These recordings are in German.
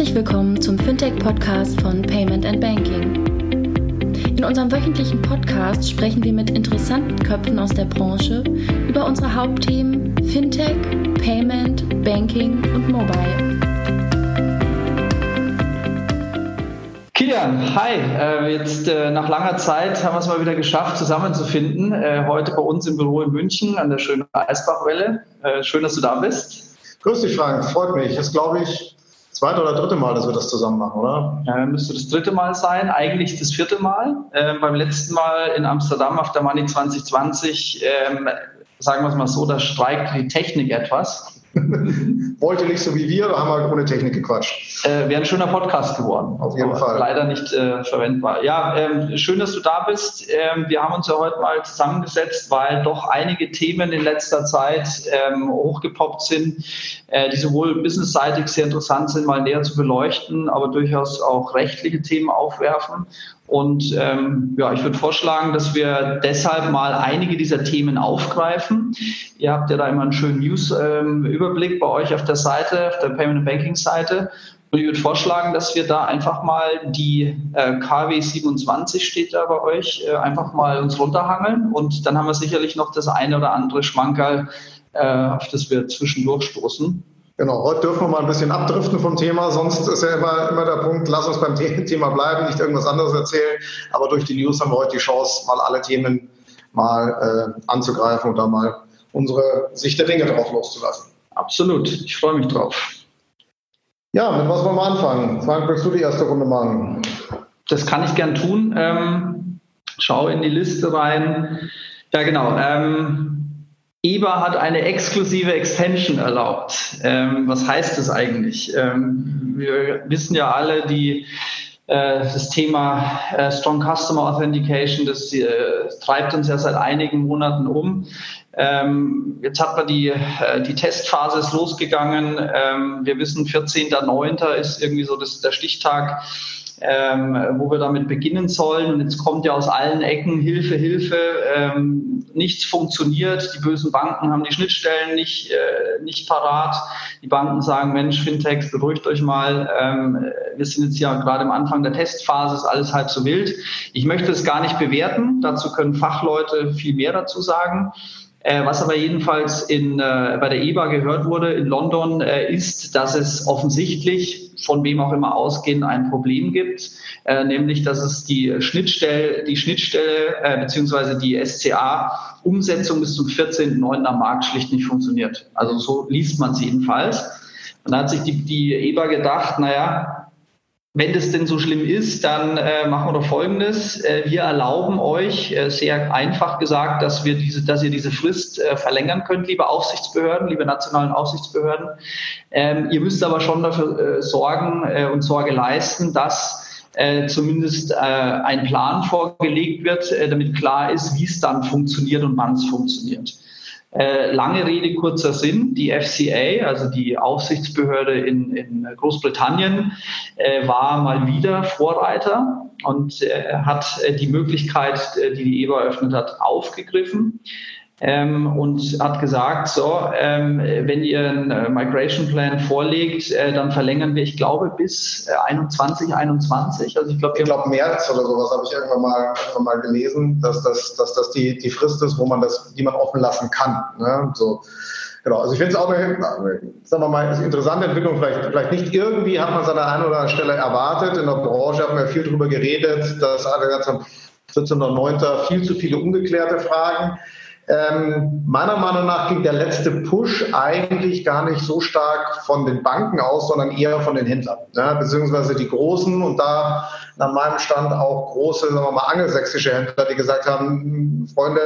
Herzlich willkommen zum Fintech-Podcast von Payment and Banking. In unserem wöchentlichen Podcast sprechen wir mit interessanten Köpfen aus der Branche über unsere Hauptthemen Fintech, Payment, Banking und Mobile. Kilian, hi. Äh, jetzt äh, nach langer Zeit haben wir es mal wieder geschafft, zusammenzufinden. Äh, heute bei uns im Büro in München an der schönen Eisbachwelle. Schön, dass du da bist. Grüß dich, Frank. Freut mich. Das ist, glaube ich, zweite oder dritte Mal, dass wir das zusammen machen, oder? Ja, müsste das dritte Mal sein, eigentlich das vierte Mal. Ähm, beim letzten Mal in Amsterdam auf der Money 2020, ähm, sagen wir es mal so, da streikt die Technik etwas. Wollte nicht so wie wir, da haben wir ohne Technik gequatscht. Äh, Wäre ein schöner Podcast geworden. Auf jeden Fall. Leider nicht äh, verwendbar. Ja, ähm, schön, dass du da bist. Ähm, wir haben uns ja heute mal zusammengesetzt, weil doch einige Themen in letzter Zeit ähm, hochgepoppt sind, äh, die sowohl businessseitig sehr interessant sind, mal näher zu beleuchten, aber durchaus auch rechtliche Themen aufwerfen. Und ähm, ja, ich würde vorschlagen, dass wir deshalb mal einige dieser Themen aufgreifen. Ihr habt ja da immer einen schönen News-Überblick ähm, bei euch auf der Seite, auf der Payment Banking Seite. Und ich würde vorschlagen, dass wir da einfach mal die äh, KW 27 steht da bei euch, äh, einfach mal uns runterhangeln. Und dann haben wir sicherlich noch das eine oder andere Schmankerl, äh, auf das wir zwischendurch stoßen. Genau, heute dürfen wir mal ein bisschen abdriften vom Thema, sonst ist ja immer, immer der Punkt, lass uns beim Thema bleiben, nicht irgendwas anderes erzählen. Aber durch die News haben wir heute die Chance, mal alle Themen mal äh, anzugreifen und da mal unsere Sicht der Dinge drauf loszulassen. Absolut, ich freue mich drauf. Ja, mit was wollen wir anfangen? Frank, willst du die erste Runde machen? Das kann ich gern tun. Ähm, schau in die Liste rein. Ja, genau. Ähm, EBA hat eine exklusive Extension erlaubt. Ähm, was heißt das eigentlich? Ähm, wir wissen ja alle, die, äh, das Thema äh, Strong Customer Authentication, das äh, treibt uns ja seit einigen Monaten um. Ähm, jetzt hat man die, äh, die Testphase ist losgegangen. Ähm, wir wissen, 14.09. ist irgendwie so das, der Stichtag ähm, wo wir damit beginnen sollen. Und jetzt kommt ja aus allen Ecken Hilfe, Hilfe, ähm, nichts funktioniert. Die bösen Banken haben die Schnittstellen nicht, äh, nicht parat. Die Banken sagen, Mensch, Fintechs, beruhigt euch mal. Ähm, wir sind jetzt ja gerade am Anfang der Testphase, ist alles halb so wild. Ich möchte es gar nicht bewerten. Dazu können Fachleute viel mehr dazu sagen. Äh, was aber jedenfalls in, äh, bei der EBA gehört wurde in London, äh, ist, dass es offensichtlich, von wem auch immer ausgehend, ein Problem gibt, äh, nämlich dass es die Schnittstelle, die Schnittstelle äh, beziehungsweise die SCA-Umsetzung bis zum 14.9. am Markt schlicht nicht funktioniert. Also so liest man es jedenfalls. Und da hat sich die, die EBA gedacht, naja, wenn das denn so schlimm ist, dann äh, machen wir doch Folgendes. Äh, wir erlauben euch, äh, sehr einfach gesagt, dass, wir diese, dass ihr diese Frist äh, verlängern könnt, liebe Aufsichtsbehörden, liebe nationalen Aufsichtsbehörden. Ähm, ihr müsst aber schon dafür äh, sorgen äh, und Sorge leisten, dass äh, zumindest äh, ein Plan vorgelegt wird, äh, damit klar ist, wie es dann funktioniert und wann es funktioniert. Äh, lange Rede, kurzer Sinn. Die FCA, also die Aufsichtsbehörde in, in Großbritannien, äh, war mal wieder Vorreiter und äh, hat äh, die Möglichkeit, äh, die die EBA eröffnet hat, aufgegriffen ähm, und hat gesagt, so, ähm, wenn ihr einen äh, Migration Plan vorlegt, äh, dann verlängern wir, ich glaube, bis äh, 21, 21. Also ich glaube, ich glaube März oder sowas habe ich irgendwann mal, irgendwann mal gelesen, dass das, dass das die, die Frist ist, wo man das, die man offen lassen kann. Ne? So. Genau, also ich finde es auch eine, sagen wir mal, interessante Entwicklung. Vielleicht, vielleicht nicht irgendwie hat man es an der einen oder anderen Stelle erwartet. In der Branche haben wir viel darüber geredet, dass alle ganz am 14.09. viel zu viele ungeklärte Fragen. Ähm, meiner Meinung nach ging der letzte Push eigentlich gar nicht so stark von den Banken aus, sondern eher von den Händlern, ja, beziehungsweise die großen. Und da nach meinem Stand auch große, sagen wir mal, angelsächsische Händler, die gesagt haben, Freunde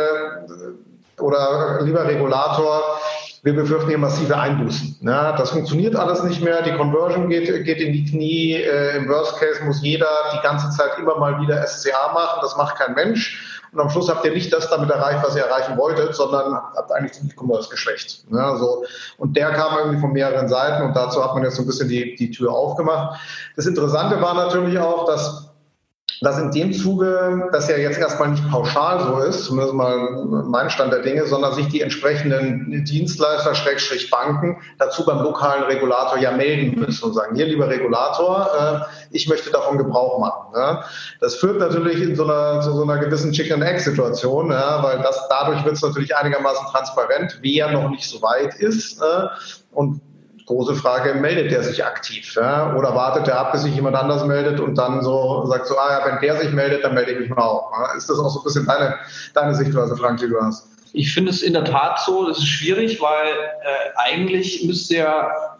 oder lieber Regulator, wir befürchten hier massive Einbußen. Ja, das funktioniert alles nicht mehr, die Conversion geht, geht in die Knie, äh, im Worst Case muss jeder die ganze Zeit immer mal wieder SCA machen, das macht kein Mensch. Und am Schluss habt ihr nicht das damit erreicht, was ihr erreichen wolltet, sondern habt eigentlich den E-Commerce geschwächt. Ja, so. Und der kam irgendwie von mehreren Seiten und dazu hat man jetzt so ein bisschen die, die Tür aufgemacht. Das Interessante war natürlich auch, dass dass in dem Zuge, das ja jetzt erstmal nicht pauschal so ist, zumindest mal mein Stand der Dinge, sondern sich die entsprechenden Dienstleister, Schrägstrich Banken, dazu beim lokalen Regulator ja melden müssen und sagen, hier lieber Regulator, äh, ich möchte davon Gebrauch machen. Das führt natürlich in so einer, zu so einer gewissen Chicken-Egg-Situation, weil das, dadurch wird es natürlich einigermaßen transparent, wer noch nicht so weit ist. Äh, und große Frage, meldet der sich aktiv? Ja? Oder wartet er ab, bis sich jemand anders meldet und dann so sagt so, ah ja, wenn der sich meldet, dann melde ich mich mal auch. Ja? Ist das auch so ein bisschen deine, deine Sichtweise, Frank, die du hast? Ich finde es in der Tat so, das ist schwierig, weil äh, eigentlich müsste ja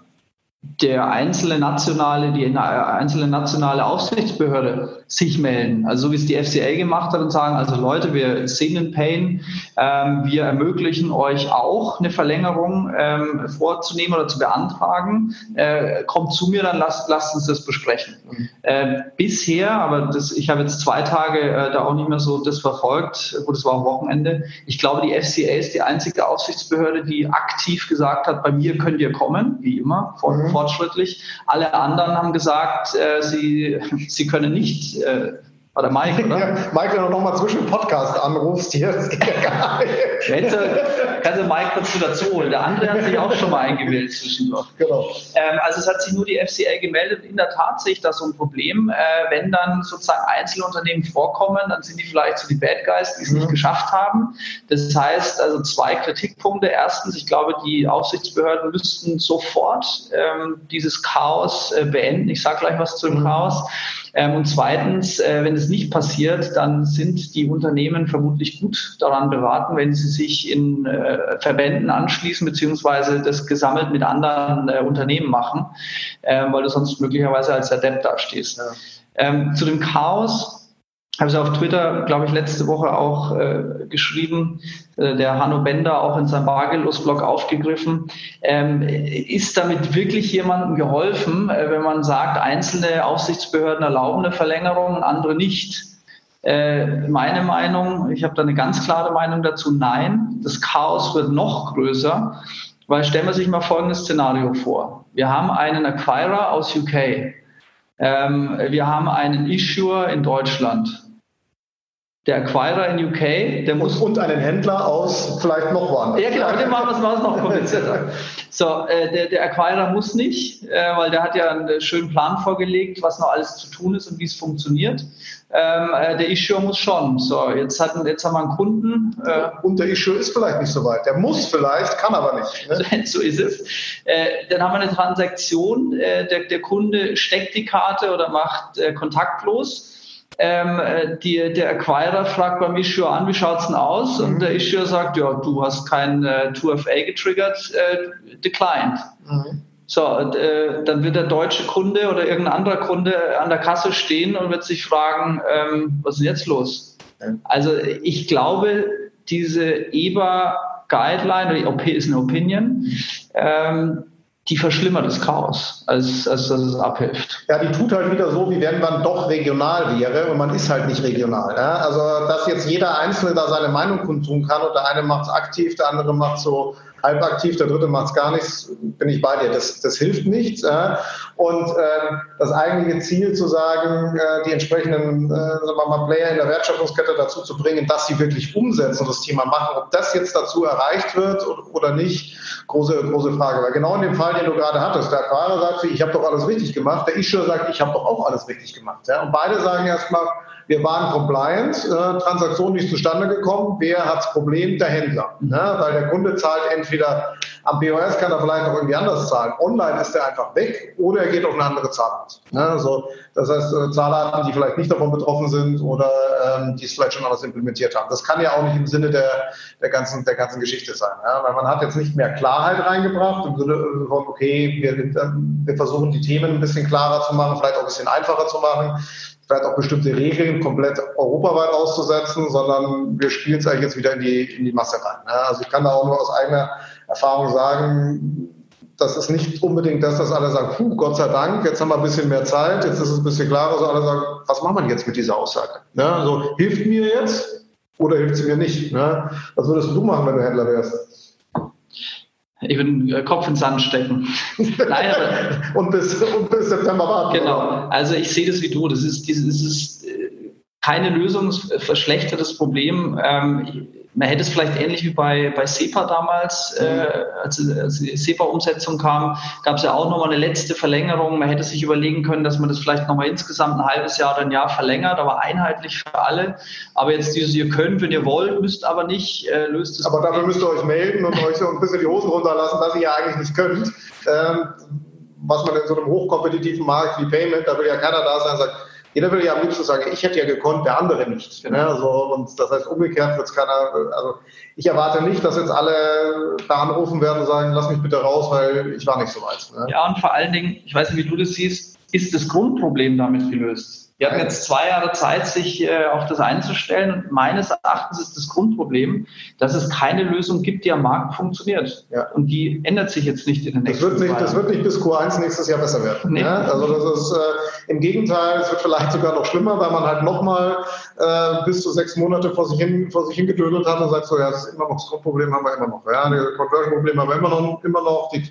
der einzelne nationale, die einzelne nationale Aufsichtsbehörde sich melden. Also so wie es die FCA gemacht hat und sagen, also Leute, wir sehen den Pain, ähm, wir ermöglichen euch auch eine Verlängerung ähm, vorzunehmen oder zu beantragen. Äh, kommt zu mir, dann lasst, lasst uns das besprechen. Mhm. Äh, bisher, aber das, ich habe jetzt zwei Tage äh, da auch nicht mehr so das verfolgt, gut, es war am Wochenende. Ich glaube, die FCA ist die einzige Aufsichtsbehörde, die aktiv gesagt hat, bei mir könnt ihr kommen, wie immer, vor, mhm fortschrittlich. Alle anderen haben gesagt, äh, sie, sie können nicht äh, war der Mike, oder? Ja, Mike, wenn du nochmal zwischen dem Podcast anrufst hier, das geht ja gar nicht. Jetzt kannst du Mike dazu dazu holen. Der andere hat sich auch schon mal eingewählt zwischendurch. Genau. Ähm, also es hat sich nur die FCA gemeldet. In der Tat sehe ich da so ein Problem. Äh, wenn dann sozusagen Einzelunternehmen vorkommen, dann sind die vielleicht so die Bad Guys, die es mhm. nicht geschafft haben. Das heißt, also zwei Kritikpunkte. Erstens, ich glaube, die Aufsichtsbehörden müssten sofort ähm, dieses Chaos äh, beenden. Ich sage gleich was zu dem mhm. Chaos. Ähm, und zweitens, äh, wenn es nicht passiert, dann sind die Unternehmen vermutlich gut daran beraten, wenn sie sich in äh, Verbänden anschließen, beziehungsweise das gesammelt mit anderen äh, Unternehmen machen, äh, weil du sonst möglicherweise als Adept dastehst. Ja. Ähm, zu dem Chaos habe ich auf Twitter, glaube ich, letzte Woche auch äh, geschrieben, äh, der Hanno Bender auch in seinem Bargeldlos-Blog aufgegriffen. Ähm, ist damit wirklich jemandem geholfen, äh, wenn man sagt, einzelne Aufsichtsbehörden erlauben eine Verlängerung, andere nicht? Äh, meine Meinung, ich habe da eine ganz klare Meinung dazu, nein, das Chaos wird noch größer, weil stellen wir sich mal folgendes Szenario vor. Wir haben einen Acquirer aus UK. Ähm, wir haben einen Issuer in Deutschland der Acquirer in UK, der muss. Und, einen Händler aus vielleicht noch woanders. Ja, genau, dem machen wir es noch komplizierter. So, äh, der, der Acquirer muss nicht, äh, weil der hat ja einen schönen Plan vorgelegt, was noch alles zu tun ist und wie es funktioniert. Ähm, äh, der Issuer muss schon. So, jetzt, hatten, jetzt haben wir einen Kunden. Äh, und der Issuer ist vielleicht nicht so weit. Der muss vielleicht, kann aber nicht. Ne? so ist es. Äh, dann haben wir eine Transaktion. Äh, der, der Kunde steckt die Karte oder macht kontaktlos ähm, äh, die, der Acquirer fragt beim Issuer an, wie schaut's denn aus? Mhm. Und der Issuer sagt, ja, du hast kein äh, 2FA getriggert, äh, declined. Mhm. So, und, äh, dann wird der deutsche Kunde oder irgendein anderer Kunde an der Kasse stehen und wird sich fragen, ähm, was ist denn jetzt los? Also ich glaube, diese EBA Guideline, oder ist eine Opinion, ähm, die verschlimmert das Chaos, als, als dass es abhilft. Ja, die tut halt wieder so, wie wenn man doch regional wäre und man ist halt nicht regional. Ja? Also, dass jetzt jeder Einzelne da seine Meinung kundtun kann und der eine macht es aktiv, der andere macht so halb aktiv, der dritte macht es gar nichts, bin ich bei dir. Das, das hilft nichts. Äh. Und äh, das eigentliche Ziel zu sagen, äh, die entsprechenden äh, sagen wir mal, Player in der Wertschöpfungskette dazu zu bringen, dass sie wirklich umsetzen und das Thema machen, ob das jetzt dazu erreicht wird oder nicht, große, große Frage. Weil genau in dem Fall, den du gerade hattest, der Aquare sagt, ich habe doch alles richtig gemacht, der Issuer sagt, ich habe doch auch alles richtig gemacht. Ja? Und beide sagen erstmal, wir waren compliant, äh, Transaktion ist zustande gekommen. Wer hat das Problem? Der Händler. Ne? Weil der Kunde zahlt entweder am POS, kann er vielleicht noch irgendwie anders zahlen. Online ist er einfach weg oder er geht auf eine andere Zahlart. Ne? So, das heißt, äh, Zahlarten, die vielleicht nicht davon betroffen sind oder ähm, die es vielleicht schon anders implementiert haben. Das kann ja auch nicht im Sinne der, der, ganzen, der ganzen Geschichte sein. Ja? Weil man hat jetzt nicht mehr Klarheit reingebracht im Sinne von, okay, wir, wir versuchen die Themen ein bisschen klarer zu machen, vielleicht auch ein bisschen einfacher zu machen vielleicht auch bestimmte Regeln komplett europaweit auszusetzen, sondern wir spielen es eigentlich jetzt wieder in die, in die Masse rein. Also ich kann da auch nur aus eigener Erfahrung sagen, das ist nicht unbedingt das, dass alle sagen, puh, Gott sei Dank, jetzt haben wir ein bisschen mehr Zeit, jetzt ist es ein bisschen klarer, so alle sagen, was machen wir jetzt mit dieser Aussage? Ne? Also hilft mir jetzt oder hilft sie mir nicht? Ne? Was würdest du machen, wenn du Händler wärst? Ich würde den Kopf ins Sand stecken. Nein, und, bis, und bis September warten. Genau. Also ich sehe das wie du. Das ist dieses, keine Lösung, verschlechtert das Problem. Ähm, man hätte es vielleicht ähnlich wie bei, bei SEPA damals, äh, als, als die SEPA-Umsetzung kam, gab es ja auch nochmal eine letzte Verlängerung. Man hätte sich überlegen können, dass man das vielleicht nochmal insgesamt ein halbes Jahr oder ein Jahr verlängert, aber einheitlich für alle. Aber jetzt dieses, ihr könnt, wenn ihr wollt, müsst aber nicht, äh, löst es. Aber dafür müsst ihr euch melden und euch so ein bisschen die Hosen runterlassen, dass ihr ja eigentlich nicht könnt. Ähm, was man in so einem hochkompetitiven Markt wie Payment, da will ja keiner da sein und sagt, jeder will ja am liebsten sagen, ich hätte ja gekonnt, der andere nicht. Ne? So, also, und das heißt, umgekehrt wird es keiner, also ich erwarte nicht, dass jetzt alle da anrufen werden und sagen, lass mich bitte raus, weil ich war nicht so weit. Ne? Ja, und vor allen Dingen, ich weiß nicht, wie du das siehst, ist das Grundproblem damit gelöst? Wir hatten jetzt zwei Jahre Zeit, sich äh, auf das einzustellen. Und meines Erachtens ist das Grundproblem, dass es keine Lösung gibt, die am Markt funktioniert. Ja. Und die ändert sich jetzt nicht in den nächsten das wird nicht, Jahren. Das wird nicht bis Q1 nächstes Jahr besser werden. Nee. Ja? Also das ist äh, im Gegenteil, es wird vielleicht sogar noch schlimmer, weil man halt nochmal äh, bis zu sechs Monate vor sich hin, vor sich hingedödelt hat und sagt so, ja, das ist immer noch das Grundproblem haben wir immer noch. Ja, das Conversion-Problem haben wir immer noch. Immer noch. Die,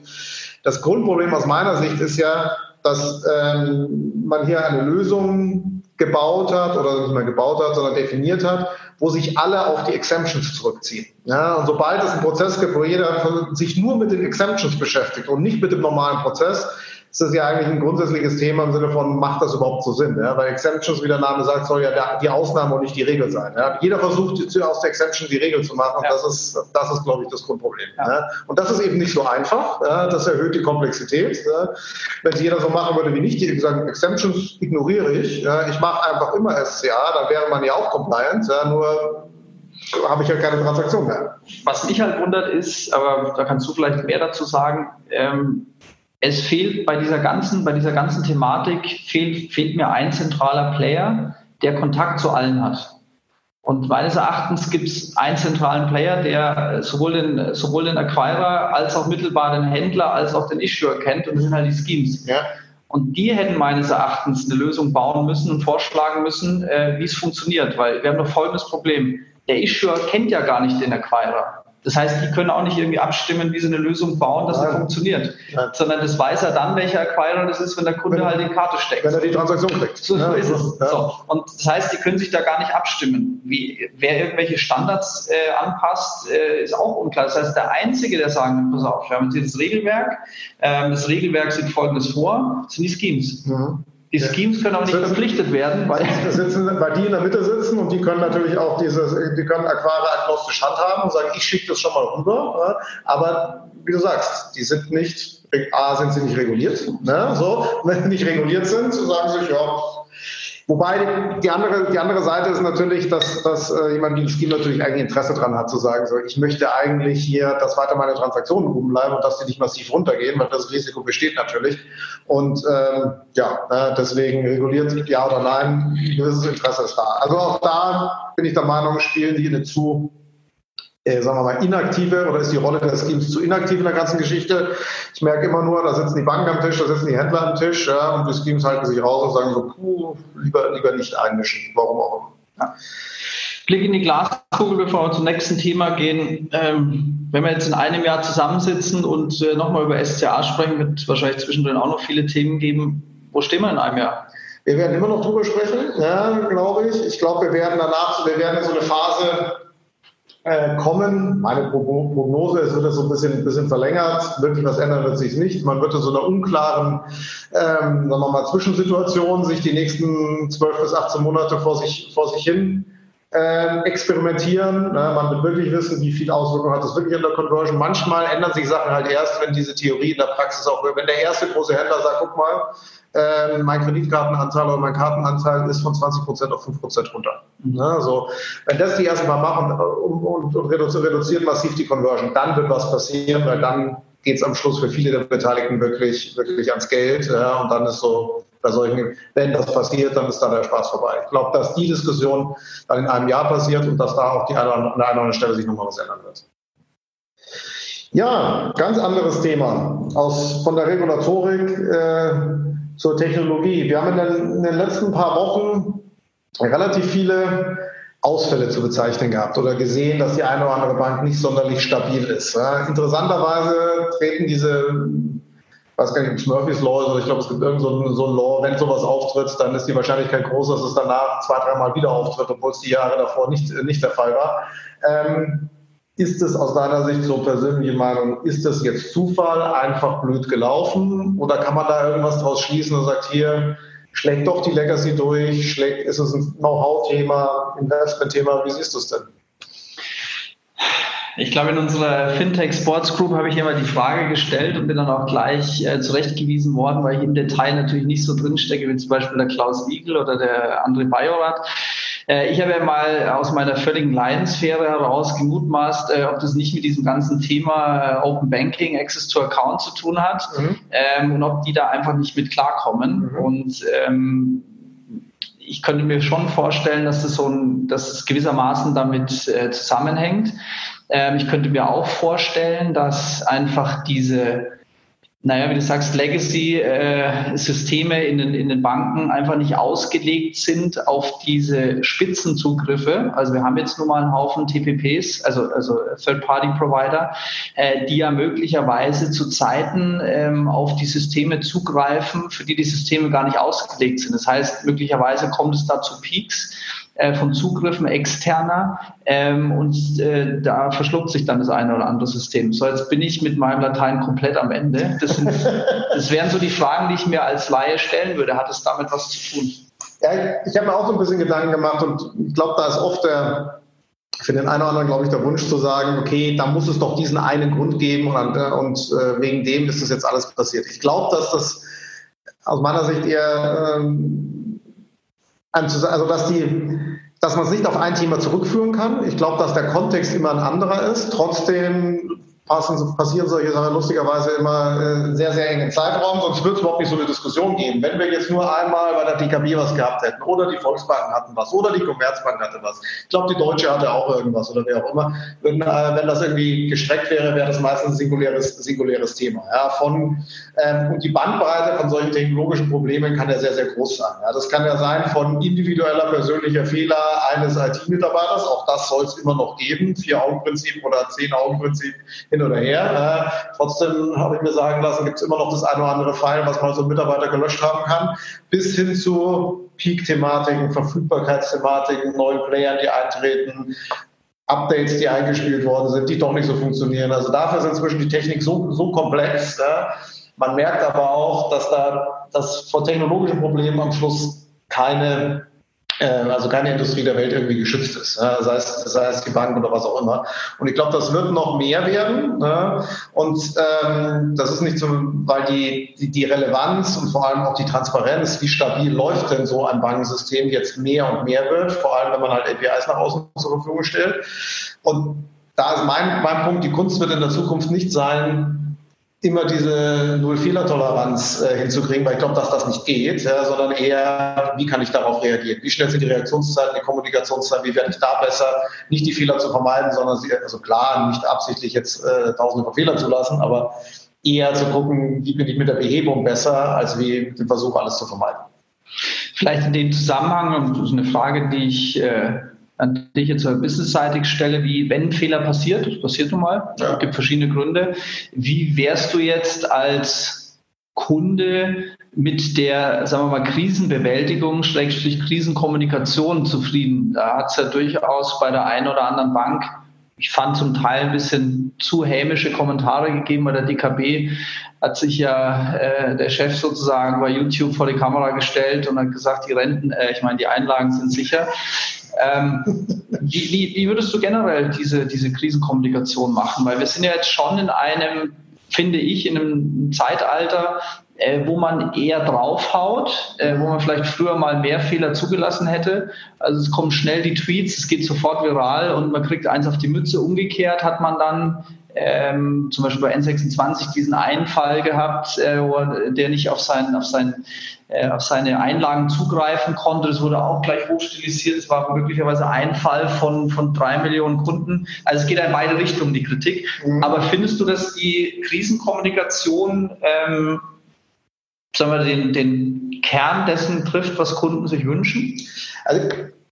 das Grundproblem aus meiner Sicht ist ja, dass ähm, man hier eine Lösung gebaut hat oder nicht mehr gebaut hat, sondern definiert hat, wo sich alle auf die Exemptions zurückziehen. Ja, und sobald es einen Prozess gibt, wo jeder sich nur mit den Exemptions beschäftigt und nicht mit dem normalen Prozess, ist das ja eigentlich ein grundsätzliches Thema im Sinne von, macht das überhaupt so Sinn? Ja? Weil Exemptions, wie der Name sagt, soll ja die Ausnahme und nicht die Regel sein. Ja? Jeder versucht aus der Exception die Regel zu machen und ja. das ist, das ist, glaube ich, das Grundproblem. Ja. Und das ist eben nicht so einfach. Das erhöht die Komplexität. Wenn jeder so machen würde wie nicht, die sagen, Exemptions ignoriere ich, ich mache einfach immer SCA, dann wäre man ja auch compliant, nur habe ich ja keine Transaktion mehr. Was mich halt wundert ist, aber da kannst du vielleicht mehr dazu sagen, ähm, es fehlt bei dieser ganzen, bei dieser ganzen Thematik fehlt, fehlt mir ein zentraler Player, der Kontakt zu allen hat. Und meines Erachtens gibt es einen zentralen Player, der sowohl den, sowohl den Acquirer als auch mittelbar den Händler als auch den Issuer kennt und das sind halt die Schemes. Ja. Und die hätten meines Erachtens eine Lösung bauen müssen und vorschlagen müssen, äh, wie es funktioniert, weil wir haben noch folgendes Problem. Der Issuer kennt ja gar nicht den Acquirer. Das heißt, die können auch nicht irgendwie abstimmen, wie sie eine Lösung bauen, dass Nein. sie funktioniert. Nein. Sondern das weiß er dann, welcher Acquirer das ist, wenn der Kunde wenn, halt die Karte steckt. Wenn er die Transaktion kriegt. So, ja, ist es. Ja. So. Und das heißt, die können sich da gar nicht abstimmen. Wie, wer irgendwelche Standards äh, anpasst, äh, ist auch unklar. Das heißt, der Einzige, der sagen kann, pass auf, wir haben jetzt das Regelwerk. Ähm, das Regelwerk sieht Folgendes vor, das sind die Schemes. Mhm. Die Schemes können auch nicht sitzen, verpflichtet werden, weil, sitzen, weil die in der Mitte sitzen und die können natürlich auch dieses, die können Aquare agnostisch handhaben und sagen, ich schicke das schon mal rüber. Aber wie du sagst, die sind nicht, A, sind sie nicht reguliert. Ne? So, wenn sie nicht reguliert sind, sagen sie sich, ja, Wobei die andere, die andere Seite ist natürlich, dass, dass äh, jemand wie ein Scheme natürlich eigentlich Interesse daran hat, zu sagen, so, ich möchte eigentlich hier, dass weiter meine Transaktionen oben bleiben und dass die nicht massiv runtergehen, weil das Risiko besteht natürlich. Und ähm, ja, äh, deswegen reguliert ja oder nein, ein gewisses Interesse ist da. Also auch da bin ich der Meinung, spielen die eine zu äh, sagen wir mal, inaktive oder ist die Rolle des Schemes zu inaktiv in der ganzen Geschichte. Ich merke immer nur, da sitzen die Banken am Tisch, da sitzen die Händler am Tisch ja, und die Schemes halten sich raus und sagen so, puh, lieber, lieber nicht einmischen, warum auch immer. Ja. Blick in die Glaskugel, bevor wir zum nächsten Thema gehen. Ähm, wenn wir jetzt in einem Jahr zusammensitzen und äh, nochmal über SCA sprechen, wird wahrscheinlich zwischendrin auch noch viele Themen geben. Wo stehen wir in einem Jahr? Wir werden immer noch drüber sprechen, ja, glaube ich. Ich glaube, wir werden danach, wir werden in so eine Phase äh, kommen. Meine Prognose ist, wird das so ein bisschen, ein bisschen verlängert. Wirklich was ändern wird sich nicht. Man wird in so einer unklaren, ähm, sagen wir mal, Zwischensituation sich die nächsten 12 bis 18 Monate vor sich, vor sich hin äh, experimentieren. Ne? Man wird wirklich wissen, wie viel Auswirkungen hat das wirklich an der Conversion. Manchmal ändern sich Sachen halt erst, wenn diese Theorie in der Praxis auch, wenn der erste große Händler sagt, guck mal, äh, mein Kreditkartenanteil oder mein Kartenanteil ist von 20 Prozent auf 5 Prozent runter. Mhm. Ja, so, wenn das die erstmal machen und, und, und reduzieren massiv die Conversion, dann wird was passieren, weil dann geht es am Schluss für viele der Beteiligten wirklich, wirklich ans Geld. Ja, und dann ist so, bei solchen, wenn das passiert, dann ist da der Spaß vorbei. Ich glaube, dass die Diskussion dann in einem Jahr passiert und dass da auch die eine, an der einen oder anderen Stelle sich nochmal was ändern wird. Ja, ganz anderes Thema. Aus, von der Regulatorik äh, zur Technologie. Wir haben in den, in den letzten paar Wochen relativ viele Ausfälle zu bezeichnen gehabt oder gesehen, dass die eine oder andere Bank nicht sonderlich stabil ist. Ja, interessanterweise treten diese weiß gar nicht, ob es Murphy's Law ist oder ich glaube, es gibt irgend so so ein Law, wenn sowas auftritt, dann ist die Wahrscheinlichkeit groß, dass es danach zwei, dreimal wieder auftritt, obwohl es die Jahre davor nicht, nicht der Fall war. Ähm, ist es aus deiner Sicht so persönliche Meinung, ist das jetzt Zufall, einfach blöd gelaufen oder kann man da irgendwas draus schließen und sagt, hier schlägt doch die Legacy durch, schlägt, ist es ein Know-how-Thema, Investment-Thema, wie siehst du es denn? Ich glaube, in unserer Fintech Sports Group habe ich immer die Frage gestellt und bin dann auch gleich äh, zurechtgewiesen worden, weil ich im Detail natürlich nicht so drinstecke, wie zum Beispiel der Klaus Wiegel oder der André Bajorat. Äh, ich habe ja mal aus meiner völligen Laiensphäre heraus gemutmaßt, äh, ob das nicht mit diesem ganzen Thema äh, Open Banking, Access to Account zu tun hat mhm. ähm, und ob die da einfach nicht mit klarkommen. Mhm. Und ähm, ich könnte mir schon vorstellen, dass das so ein, dass es gewissermaßen damit äh, zusammenhängt. Ähm, ich könnte mir auch vorstellen, dass einfach diese naja, wie du sagst, Legacy-Systeme in, den, in den Banken einfach nicht ausgelegt sind auf diese Spitzenzugriffe. Also wir haben jetzt nun mal einen Haufen TPPs, also, also Third-Party-Provider, äh, die ja möglicherweise zu Zeiten ähm, auf die Systeme zugreifen, für die die Systeme gar nicht ausgelegt sind. Das heißt, möglicherweise kommt es da zu Peaks äh, von Zugriffen externer ähm, und äh, da verschluckt sich dann das eine oder andere System. So, jetzt bin ich mit meinem Latein komplett am Ende. Das, sind, das wären so die Fragen, die ich mir als Laie stellen würde. Hat es damit was zu tun? Ja, ich habe mir auch so ein bisschen Gedanken gemacht und ich glaube, da ist oft der, für den einen oder anderen, glaube ich, der Wunsch zu sagen, okay, da muss es doch diesen einen Grund geben und, und äh, wegen dem ist das jetzt alles passiert. Ich glaube, dass das aus meiner Sicht eher ähm, also dass die, dass man es nicht auf ein Thema zurückführen kann. Ich glaube, dass der Kontext immer ein anderer ist. Trotzdem passen, passieren solche Sachen lustigerweise immer äh, sehr, sehr engen Zeitraum, sonst wird es überhaupt nicht so eine Diskussion geben. Wenn wir jetzt nur einmal bei der DKB was gehabt hätten oder die Volksbanken hatten was oder die Commerzbank hatte was, ich glaube, die Deutsche hatte auch irgendwas oder wer auch immer, wenn, äh, wenn das irgendwie gestreckt wäre, wäre das meistens ein singuläres, singuläres Thema. Ja, von, ähm, und die Bandbreite von solchen technologischen Problemen kann ja sehr, sehr groß sein. Ja, das kann ja sein von individueller persönlicher Fehler eines IT-Mitarbeiters, auch das soll es immer noch geben, Vier-Augen-Prinzip oder Zehn-Augen-Prinzip hin oder her. Äh, trotzdem habe ich mir sagen lassen, gibt es immer noch das eine oder andere File, was mal so ein Mitarbeiter gelöscht haben kann, bis hin zu Peak-Thematiken, Verfügbarkeitsthematiken, neuen Playern, die eintreten, Updates, die eingespielt worden sind, die doch nicht so funktionieren. Also dafür ist inzwischen die Technik so, so komplex. Ja. Man merkt aber auch, dass da dass vor technologischen Problemen am Schluss keine also keine Industrie der Welt irgendwie geschützt ist, sei es, sei es die Bank oder was auch immer. Und ich glaube, das wird noch mehr werden. Und ähm, das ist nicht so, weil die, die, die Relevanz und vor allem auch die Transparenz, wie stabil läuft denn so ein Bankensystem jetzt mehr und mehr wird, vor allem wenn man halt APIs nach außen zur Verfügung stellt. Und da ist mein, mein Punkt, die Kunst wird in der Zukunft nicht sein, immer diese Null-Fehler-Toleranz äh, hinzukriegen, weil ich glaube, dass das nicht geht, ja, sondern eher, wie kann ich darauf reagieren? Wie schnell sind die Reaktionszeiten, die Kommunikationszeiten, wie werde ich da besser, nicht die Fehler zu vermeiden, sondern sie, also klar, nicht absichtlich jetzt äh, tausende von Fehlern zu lassen, aber eher zu gucken, wie bin ich mit der Behebung besser, als wie mit dem Versuch, alles zu vermeiden. Vielleicht in dem Zusammenhang, und das ist eine Frage, die ich äh an dich jetzt businessseitig stelle, wie wenn Fehler passiert, das passiert nun mal, ja. es gibt verschiedene Gründe, wie wärst du jetzt als Kunde mit der, sagen wir mal, Krisenbewältigung, Schrägstrich Krisenkommunikation zufrieden? Da hat es ja durchaus bei der einen oder anderen Bank ich fand zum Teil ein bisschen zu hämische Kommentare gegeben bei der DKB. Hat sich ja äh, der Chef sozusagen bei YouTube vor die Kamera gestellt und hat gesagt, die Renten, äh, ich meine, die Einlagen sind sicher. Ähm, wie, wie, wie, würdest du generell diese, diese Krisenkommunikation machen? Weil wir sind ja jetzt schon in einem, finde ich, in einem Zeitalter, äh, wo man eher draufhaut, äh, wo man vielleicht früher mal mehr Fehler zugelassen hätte. Also es kommen schnell die Tweets, es geht sofort viral und man kriegt eins auf die Mütze. Umgekehrt hat man dann ähm, zum Beispiel bei N26 diesen einen Fall gehabt, äh, er, der nicht auf, sein, auf, sein, äh, auf seine Einlagen zugreifen konnte. Das wurde auch gleich hochstilisiert. Es war möglicherweise ein Fall von, von drei Millionen Kunden. Also es geht in beide Richtungen, die Kritik. Mhm. Aber findest du, dass die Krisenkommunikation ähm, sagen wir, den, den Kern dessen trifft, was Kunden sich wünschen? Also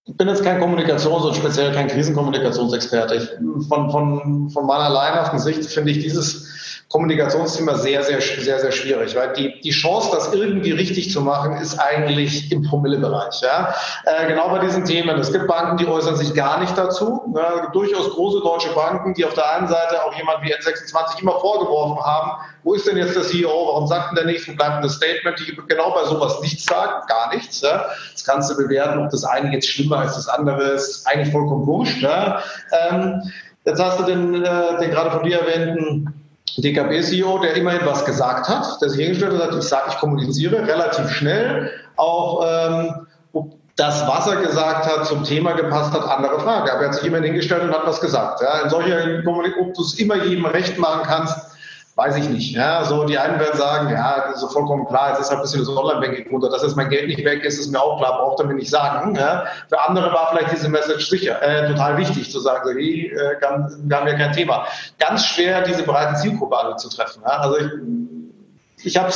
ich bin jetzt kein Kommunikations- und speziell kein Krisenkommunikationsexperte. Ich, von, von, von meiner laienhaften Sicht finde ich dieses Kommunikationsthema sehr, sehr, sehr, sehr schwierig, weil die, die Chance, das irgendwie richtig zu machen, ist eigentlich im Promillebereich. Ja? Äh, genau bei diesen Themen. Es gibt Banken, die äußern sich gar nicht dazu. Gibt durchaus große deutsche Banken, die auf der einen Seite auch jemand wie N26 immer vorgeworfen haben, wo ist denn jetzt der CEO, warum sagt denn der nichts, wo bleibt das Statement, die genau bei sowas nichts sagen, gar nichts. Ja? Das kannst du bewerten, ob das eine jetzt schlimmer als das andere ist, eigentlich vollkommen wurscht. Ja? Ähm, jetzt hast du den, äh, den gerade von dir erwähnten DKB-CEO, der immerhin was gesagt hat, der sich hingestellt hat, ich sage, ich kommuniziere relativ schnell, auch ähm, das, was er gesagt hat, zum Thema gepasst hat, andere Frage. Aber er hat sich immerhin hingestellt und hat was gesagt. Ja, in solcher Kommunikation, ob du es immer jedem recht machen kannst, weiß ich nicht. Ja, so die einen werden sagen, ja, das ist vollkommen klar, jetzt ist halt ein bisschen das Online-Banking runter, dass jetzt mein Geld nicht weg ist, ist mir auch klar, braucht er mir nicht sagen. Ja. Für andere war vielleicht diese Message sicher, äh, total wichtig zu sagen, hey, äh, wir haben ja kein Thema. Ganz schwer, diese breite Zielgruppe alle zu treffen. Ja. Also ich, ich habe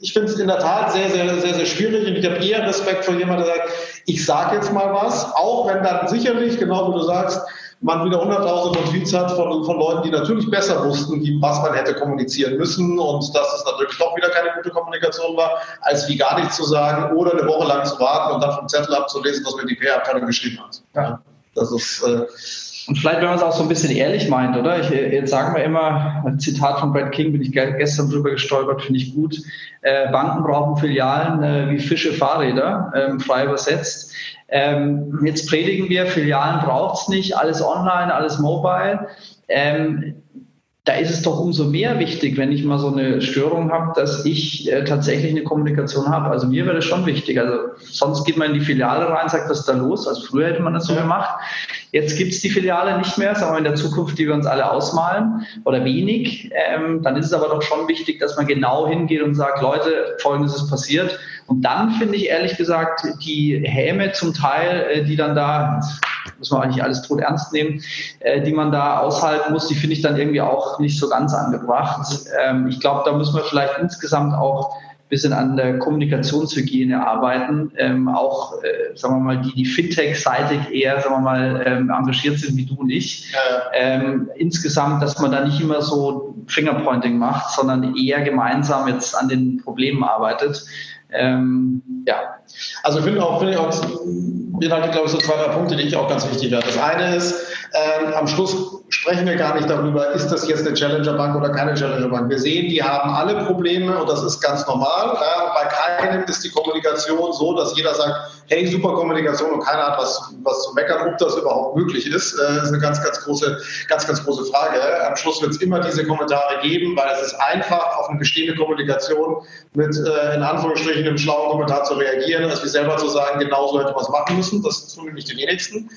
ich finde es in der Tat sehr, sehr, sehr, sehr schwierig und ich habe eher Respekt vor jemandem, der sagt, ich sage jetzt mal was, auch wenn dann sicherlich, genau wie du sagst, man wieder hunderttausende von Tweets hat von, von Leuten, die natürlich besser wussten, wie, was man hätte kommunizieren müssen und dass es natürlich doch wieder keine gute Kommunikation war, als wie gar nichts zu sagen oder eine Woche lang zu warten und dann vom Zettel abzulesen, was mir die PR-Abteilung geschrieben hat. Ja, das ist... Äh, und vielleicht, wenn man es auch so ein bisschen ehrlich meint, oder? Ich, jetzt sagen wir immer, ein Zitat von Brad King, bin ich gestern drüber gestolpert, finde ich gut. Äh, Banken brauchen Filialen äh, wie Fische Fahrräder, ähm, frei übersetzt. Ähm, jetzt predigen wir, Filialen braucht es nicht, alles online, alles mobile. Ähm, da ist es doch umso mehr wichtig, wenn ich mal so eine Störung habe, dass ich äh, tatsächlich eine Kommunikation habe. Also mir wäre das schon wichtig. Also sonst geht man in die Filiale rein, sagt, was ist da los? Also früher hätte man das so gemacht. Jetzt gibt es die Filiale nicht mehr, sagen wir in der Zukunft, die wir uns alle ausmalen oder wenig. Ähm, dann ist es aber doch schon wichtig, dass man genau hingeht und sagt, Leute, Folgendes ist passiert. Und dann finde ich ehrlich gesagt die Häme zum Teil, äh, die dann da muss man eigentlich alles tot ernst nehmen, äh, die man da aushalten muss, die finde ich dann irgendwie auch nicht so ganz angebracht. Ähm, ich glaube, da müssen wir vielleicht insgesamt auch ein bisschen an der Kommunikationshygiene arbeiten. Ähm, auch, äh, sagen wir mal, die, die Fintech-seitig eher, sagen wir mal, ähm, engagiert sind wie du und ich. Ähm, insgesamt, dass man da nicht immer so Fingerpointing macht, sondern eher gemeinsam jetzt an den Problemen arbeitet. Ähm, ja. Also ich finde auch, finde ich auch, beinhaltet, glaube ich, so zwei, drei Punkte, die ich auch ganz wichtig finde. Das eine ist, ähm, am Schluss sprechen wir gar nicht darüber, ist das jetzt eine Challenger-Bank oder keine Challenger-Bank. Wir sehen, die haben alle Probleme und das ist ganz normal. Ja. Bei keinem ist die Kommunikation so, dass jeder sagt, hey, super Kommunikation und keiner hat was, was zu meckern, ob das überhaupt möglich ist. Äh, ist eine ganz, ganz große, ganz, ganz große Frage. Am Schluss wird es immer diese Kommentare geben, weil es ist einfach, auf eine bestehende Kommunikation mit äh, in Anführungsstrichen einem schlauen Kommentar zu reagieren, als wie selber zu sagen, genau so hätte man es machen müssen. Das tun nämlich die wenigsten.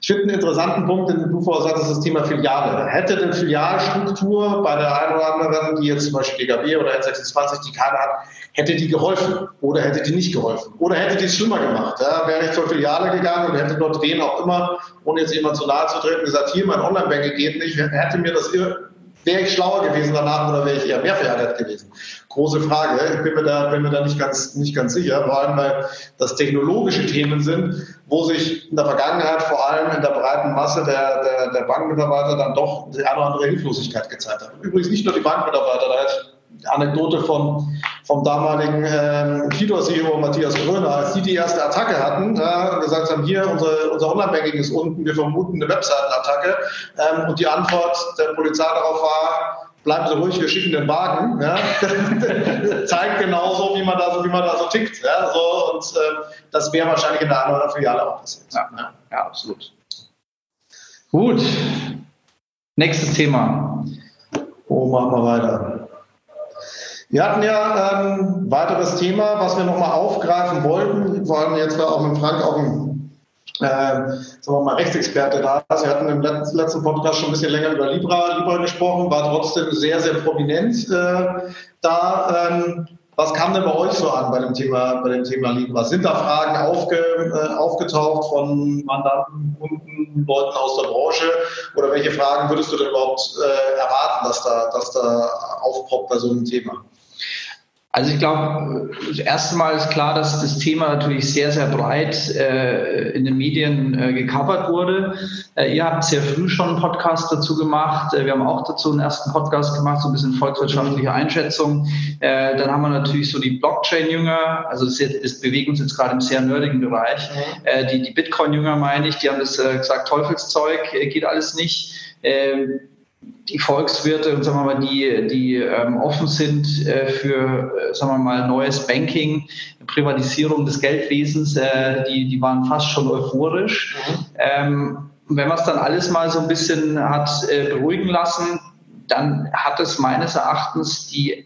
Ich finde einen interessanten Punkt, den du vorher ist das Thema Filiale. Hätte denn Filialstruktur bei der einen oder anderen, die jetzt zum Beispiel DKB oder N26, die keine hat, hätte die geholfen oder hätte die nicht geholfen oder hätte die es schlimmer gemacht? Ja, wäre ich zur Filiale gegangen und hätte dort wen auch immer, ohne jetzt jemand zu nahe zu treten, gesagt, hier mein Online-Banking geht nicht, hätte mir das wäre ich schlauer gewesen danach oder wäre ich eher mehr verärgert gewesen? Große Frage. Ich bin mir da, bin mir da nicht, ganz, nicht ganz sicher, vor allem weil das technologische Themen sind, wo sich in der Vergangenheit vor allem in der breiten Masse der, der, der Bankmitarbeiter dann doch die eine oder andere Hilflosigkeit gezeigt hat. Übrigens nicht nur die Bankmitarbeiter, da ist Anekdote von, vom damaligen ähm, Fido-CEO Matthias Gröner, als die die erste Attacke hatten äh, gesagt haben, hier, unsere, unser Online-Banking ist unten, wir vermuten eine Webseitenattacke. Ähm, und die Antwort der Polizei darauf war, bleiben Sie ruhig, wir schicken den Wagen. Ja? Zeigt genauso, wie man da so, wie man da so tickt. Ja? So, und äh, das wäre wahrscheinlich in der anderen Filiale auch passiert. Ja, ja. ja absolut. Gut. Nächstes Thema. Wo machen wir weiter? Wir hatten ja ein ähm, weiteres Thema, was wir nochmal aufgreifen wollten. Vor allem jetzt war auch mit Frank auch ein äh, sagen wir mal, Rechtsexperte da. Sie hatten im letzten Podcast schon ein bisschen länger über Libra, Libra gesprochen, war trotzdem sehr, sehr prominent äh, da. Ähm, was kam denn bei euch so an bei dem Thema, bei dem Thema Libra? Sind da Fragen aufge, äh, aufgetaucht von Mandanten, Kunden, Leuten aus der Branche? Oder welche Fragen würdest du denn überhaupt äh, erwarten, dass da, dass da aufpoppt bei so einem Thema? Also ich glaube, das erste Mal ist klar, dass das Thema natürlich sehr, sehr breit äh, in den Medien äh, gecovert wurde. Äh, ihr habt sehr früh schon einen Podcast dazu gemacht. Äh, wir haben auch dazu einen ersten Podcast gemacht, so ein bisschen volkswirtschaftliche Einschätzung. Äh, dann haben wir natürlich so die Blockchain-Jünger, also das, das bewegen uns jetzt gerade im sehr nerdigen Bereich. Mhm. Äh, die, die Bitcoin-Jünger meine ich, die haben das gesagt, Teufelszeug, geht alles nicht. Ähm, die Volkswirte und sagen wir mal, die, die ähm, offen sind äh, für, äh, sagen wir mal, neues Banking, Privatisierung des Geldwesens, äh, die, die waren fast schon euphorisch. Mhm. Ähm, wenn man es dann alles mal so ein bisschen hat äh, beruhigen lassen, dann hat es meines Erachtens die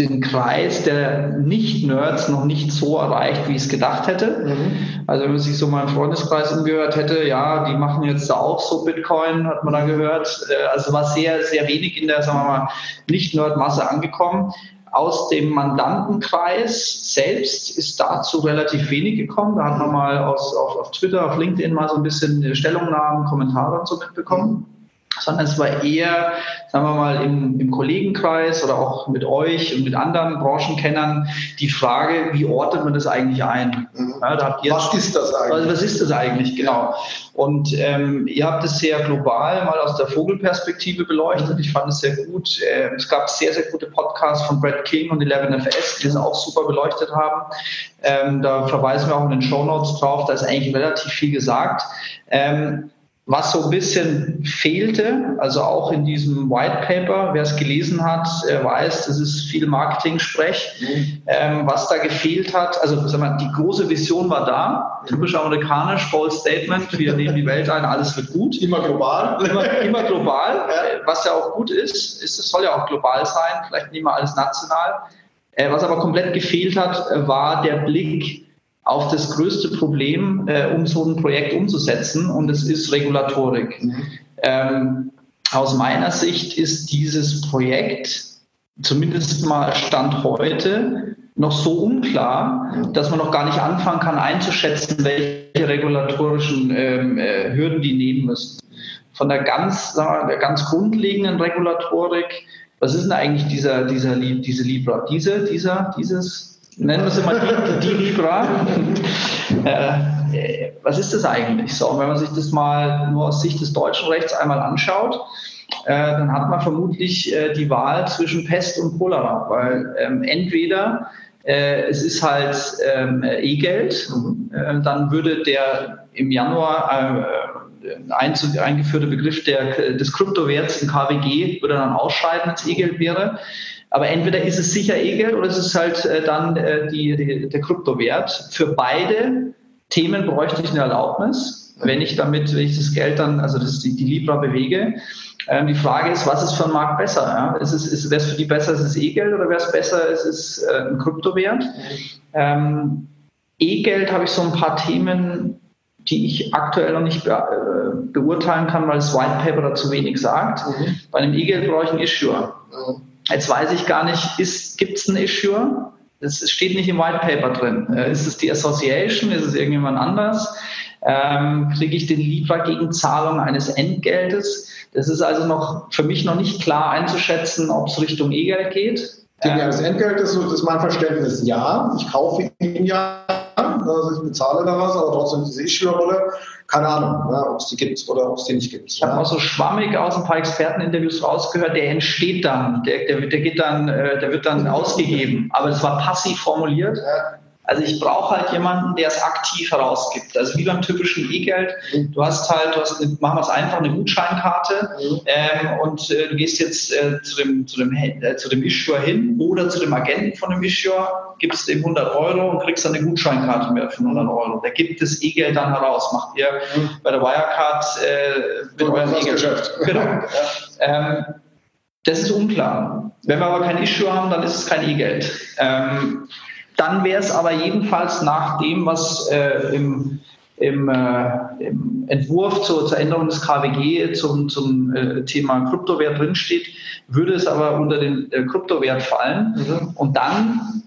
den Kreis der Nicht-Nerds noch nicht so erreicht, wie ich es gedacht hätte. Mhm. Also wenn man sich so mal im Freundeskreis umgehört hätte, ja, die machen jetzt da auch so Bitcoin, hat man da gehört. Äh, also war sehr, sehr wenig in der, sagen wir mal, Nicht-Nerd-Masse angekommen. Aus dem Mandantenkreis selbst ist dazu relativ wenig gekommen. Da hat man mal aus, auf, auf Twitter, auf LinkedIn mal so ein bisschen Stellungnahmen, Kommentare und so mitbekommen. Mhm sondern es war eher, sagen wir mal, im, im, Kollegenkreis oder auch mit euch und mit anderen Branchenkennern die Frage, wie ordnet man das eigentlich ein? Mhm. Ja, was ist das eigentlich? Was ist das eigentlich, genau. Und ähm, ihr habt es sehr global mal aus der Vogelperspektive beleuchtet. Ich fand es sehr gut. Äh, es gab sehr, sehr gute Podcasts von Brad King und 11FS, die es auch super beleuchtet haben. Ähm, da verweisen wir auch in den Show Notes drauf. Da ist eigentlich relativ viel gesagt. Ähm, was so ein bisschen fehlte, also auch in diesem White Paper, wer es gelesen hat, weiß, das ist viel Marketing-Sprech. Mhm. Ähm, was da gefehlt hat, also sag mal, die große Vision war da, typisch amerikanisch, bold Statement, wir nehmen die Welt ein, alles wird gut. Immer global. Immer, immer global, ja. was ja auch gut ist, ist, es soll ja auch global sein, vielleicht nicht mal alles national. Äh, was aber komplett gefehlt hat, war der Blick auf das größte Problem, äh, um so ein Projekt umzusetzen, und es ist Regulatorik. Mhm. Ähm, aus meiner Sicht ist dieses Projekt, zumindest mal Stand heute, noch so unklar, dass man noch gar nicht anfangen kann einzuschätzen, welche regulatorischen ähm, äh, Hürden die nehmen müssen. Von der ganz, sagen wir, der ganz grundlegenden Regulatorik, was ist denn eigentlich dieser, dieser, diese Libra? Diese, dieser, dieses, nennen wir es immer die, die Libra. Äh, was ist das eigentlich? So, wenn man sich das mal nur aus Sicht des deutschen Rechts einmal anschaut, äh, dann hat man vermutlich äh, die Wahl zwischen Pest und Cholera, weil ähm, entweder äh, es ist halt ähm, E-Geld, äh, dann würde der im Januar äh, eingeführte Begriff der, des Kryptowerts im KWG würde dann ausscheiden, wenn es E-Geld wäre. Aber entweder ist es sicher E-Geld oder es ist halt äh, dann äh, die, die, der Kryptowert. Für beide Themen bräuchte ich eine Erlaubnis, wenn ich damit, wenn ich das Geld dann, also das, die, die Libra bewege. Ähm, die Frage ist, was ist für einen Markt besser? Ja? Ist es, ist, wäre es für die besser, ist es E-Geld oder wäre es besser, ist es äh, ein Kryptowert? Ähm, E-Geld habe ich so ein paar Themen, die ich aktuell noch nicht be äh, beurteilen kann, weil das White Paper dazu wenig sagt. Mhm. Bei einem E-Geld brauche ich einen Issuer. Mhm. Jetzt weiß ich gar nicht, gibt es ein Issue? Es steht nicht im White Paper drin. Äh, ist es die Association? Ist es irgendjemand anders? Ähm, kriege ich den Liefer gegen Zahlung eines Entgeltes? Das ist also noch für mich noch nicht klar einzuschätzen, ob es Richtung E-Geld geht. Gegen ähm, das Entgelt ist, ist mein Verständnis ja. Ich kaufe ihn ja, also ich bezahle da was, aber trotzdem diese Issue-Rolle keine Ahnung, ja, ob es die gibt oder ob es die nicht gibt. Ich habe auch so schwammig aus ein paar Experteninterviews rausgehört, der entsteht dann, der, der, der geht dann, äh, der wird dann ausgegeben, aber es war passiv formuliert. Ja. Also ich brauche halt jemanden, der es aktiv herausgibt. Also wie beim typischen E-Geld. Mhm. Du hast halt, du hast, eine, machen wir es einfach, eine Gutscheinkarte mhm. ähm, und äh, du gehst jetzt äh, zu, dem, zu, dem, äh, zu dem Issuer hin oder zu dem Agenten von dem Issuer, gibst dem 100 Euro und kriegst dann eine Gutscheinkarte mehr für 100 Euro. Der gibt das E-Geld dann heraus. Macht ihr mhm. bei der Wirecard äh, mit eurem E-Geld. Genau. ja. ähm, das ist unklar. Wenn wir aber kein Issue haben, dann ist es kein E-Geld. Ähm, dann wäre es aber jedenfalls nach dem, was äh, im, im, äh, im, Entwurf zur, zur, Änderung des KWG zum, zum äh, Thema Kryptowert drinsteht, würde es aber unter den äh, Kryptowert fallen. Mhm. Und dann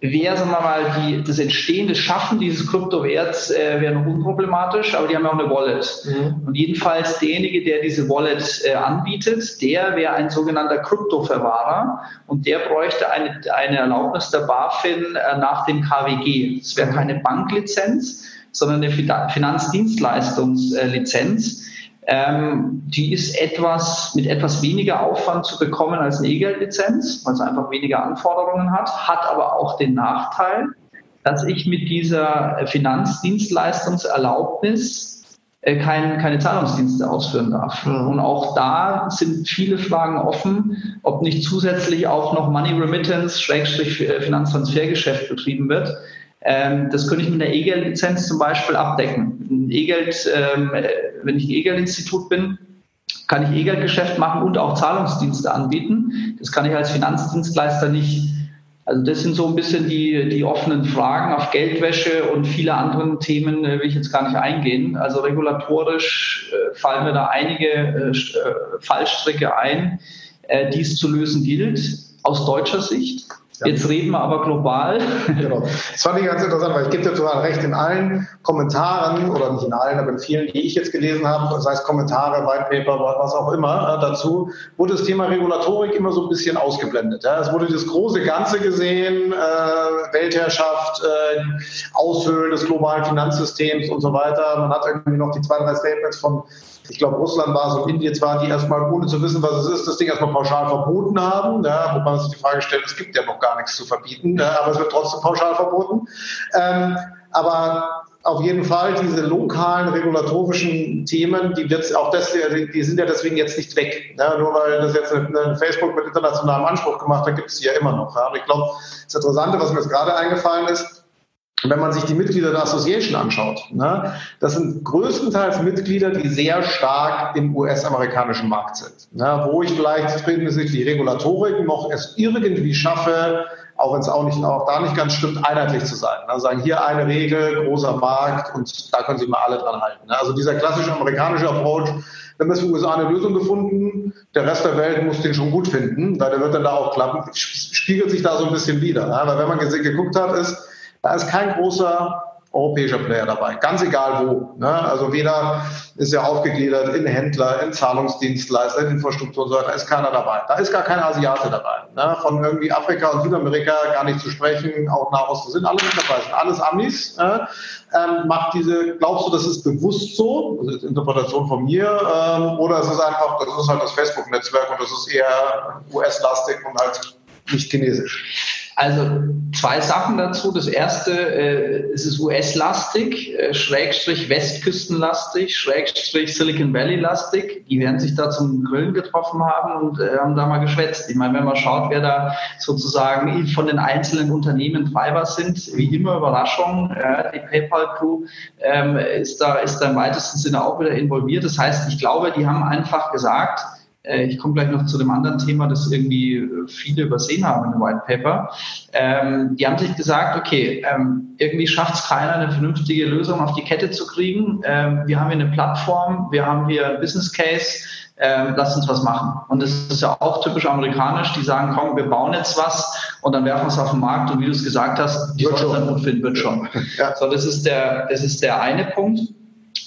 wäre, sagen wir mal, die, das entstehende Schaffen dieses Kryptowerts äh, wäre noch unproblematisch, aber die haben ja auch eine Wallet. Mhm. Und jedenfalls derjenige, der diese Wallet äh, anbietet, der wäre ein sogenannter Kryptoverwahrer und der bräuchte eine, eine Erlaubnis der BaFin äh, nach dem KWG. Es wäre keine Banklizenz, sondern eine Finanzdienstleistungslizenz. Ähm, die ist etwas mit etwas weniger Aufwand zu bekommen als eine E-Geld-Lizenz, weil es einfach weniger Anforderungen hat, hat aber auch den Nachteil, dass ich mit dieser Finanzdienstleistungserlaubnis äh, kein, keine Zahlungsdienste ausführen darf. Mhm. Und auch da sind viele Fragen offen, ob nicht zusätzlich auch noch Money Remittance, Schrägstrich äh, Finanztransfergeschäft betrieben wird. Ähm, das könnte ich mit einer E-Geld-Lizenz zum Beispiel abdecken. E-Geld, ähm, wenn ich ein E-Geld-Institut bin, kann ich E-Geld-Geschäft machen und auch Zahlungsdienste anbieten. Das kann ich als Finanzdienstleister nicht. Also das sind so ein bisschen die, die offenen Fragen. Auf Geldwäsche und viele andere Themen äh, will ich jetzt gar nicht eingehen. Also regulatorisch äh, fallen mir da einige äh, Fallstricke ein, die es zu lösen gilt aus deutscher Sicht. Ja. Jetzt reden wir aber global. Genau. Das fand ich ganz interessant, weil ich gebe dir total recht, in allen Kommentaren, oder nicht in allen, aber in vielen, die ich jetzt gelesen habe, sei es Kommentare, White Paper, was auch immer, äh, dazu, wurde das Thema Regulatorik immer so ein bisschen ausgeblendet. Es wurde das große Ganze gesehen, äh, Weltherrschaft, äh, Aushöhlen des globalen Finanzsystems und so weiter. Man hat irgendwie noch die zwei, drei Statements von ich glaube, Russland war es und Indien zwar, die erstmal, ohne zu wissen, was es ist, das Ding erstmal pauschal verboten haben, ja, wo man sich die Frage stellt, es gibt ja noch gar nichts zu verbieten, ja, aber es wird trotzdem pauschal verboten. Ähm, aber auf jeden Fall diese lokalen regulatorischen Themen, die jetzt auch das, die sind ja deswegen jetzt nicht weg. Ja, nur weil das jetzt eine, Facebook mit internationalem Anspruch gemacht hat, gibt es die ja immer noch. Ja. Und ich glaube, das Interessante, was mir jetzt gerade eingefallen ist, wenn man sich die Mitglieder der Association anschaut, ne, das sind größtenteils Mitglieder, die sehr stark im US-amerikanischen Markt sind. Ne, wo ich vielleicht hinsichtlich die Regulatorik noch es irgendwie schaffe, auch wenn es auch nicht auch da nicht ganz stimmt, einheitlich zu sein. Ne, sagen hier eine Regel, großer Markt und da können sich mal alle dran halten. Ne. Also dieser klassische amerikanische Approach, wir es für USA eine Lösung gefunden, der Rest der Welt muss den schon gut finden, weil der wird dann da auch klappen, spiegelt sich da so ein bisschen wieder. Ne. Weil wenn man geguckt hat, ist, da ist kein großer europäischer Player dabei, ganz egal wo. Ne? Also weder ist er aufgegliedert in Händler, in Zahlungsdienstleister, in Infrastruktur und so weiter, da ist keiner dabei. Da ist gar kein Asiate dabei. Ne? Von irgendwie Afrika und Südamerika gar nicht zu sprechen, auch Nahosten sind alle mit dabei, sind alles Amis. Ne? Ähm, macht diese, glaubst du, das ist bewusst so, das ist Interpretation von mir, ähm, oder ist es einfach, das ist halt das Facebook-Netzwerk und das ist eher US-lastig und halt nicht chinesisch? Also zwei Sachen dazu. Das erste, äh, es ist US-lastig, äh, Schrägstrich Westküstenlastig, Schrägstrich Silicon Valley-lastig. Die werden sich da zum Grillen getroffen haben und äh, haben da mal geschwätzt. Ich meine, wenn man schaut, wer da sozusagen von den einzelnen Unternehmen Treiber sind, wie immer Überraschung, äh, die PayPal-Crew ähm, ist, da, ist da im weitesten Sinne auch wieder involviert. Das heißt, ich glaube, die haben einfach gesagt, ich komme gleich noch zu dem anderen Thema, das irgendwie äh, viele übersehen haben im White Paper. Ähm, die haben sich gesagt, okay, ähm, irgendwie schafft es keiner, eine vernünftige Lösung auf die Kette zu kriegen. Ähm, wir haben hier eine Plattform, wir haben hier ein Business Case, ähm, lass uns was machen. Und das ist ja auch typisch amerikanisch, die sagen, komm, wir bauen jetzt was und dann werfen wir es auf den Markt und wie du es gesagt hast, die sollen es dann gut finden, wird schon. Ja. So, das ist der, das ist der eine Punkt.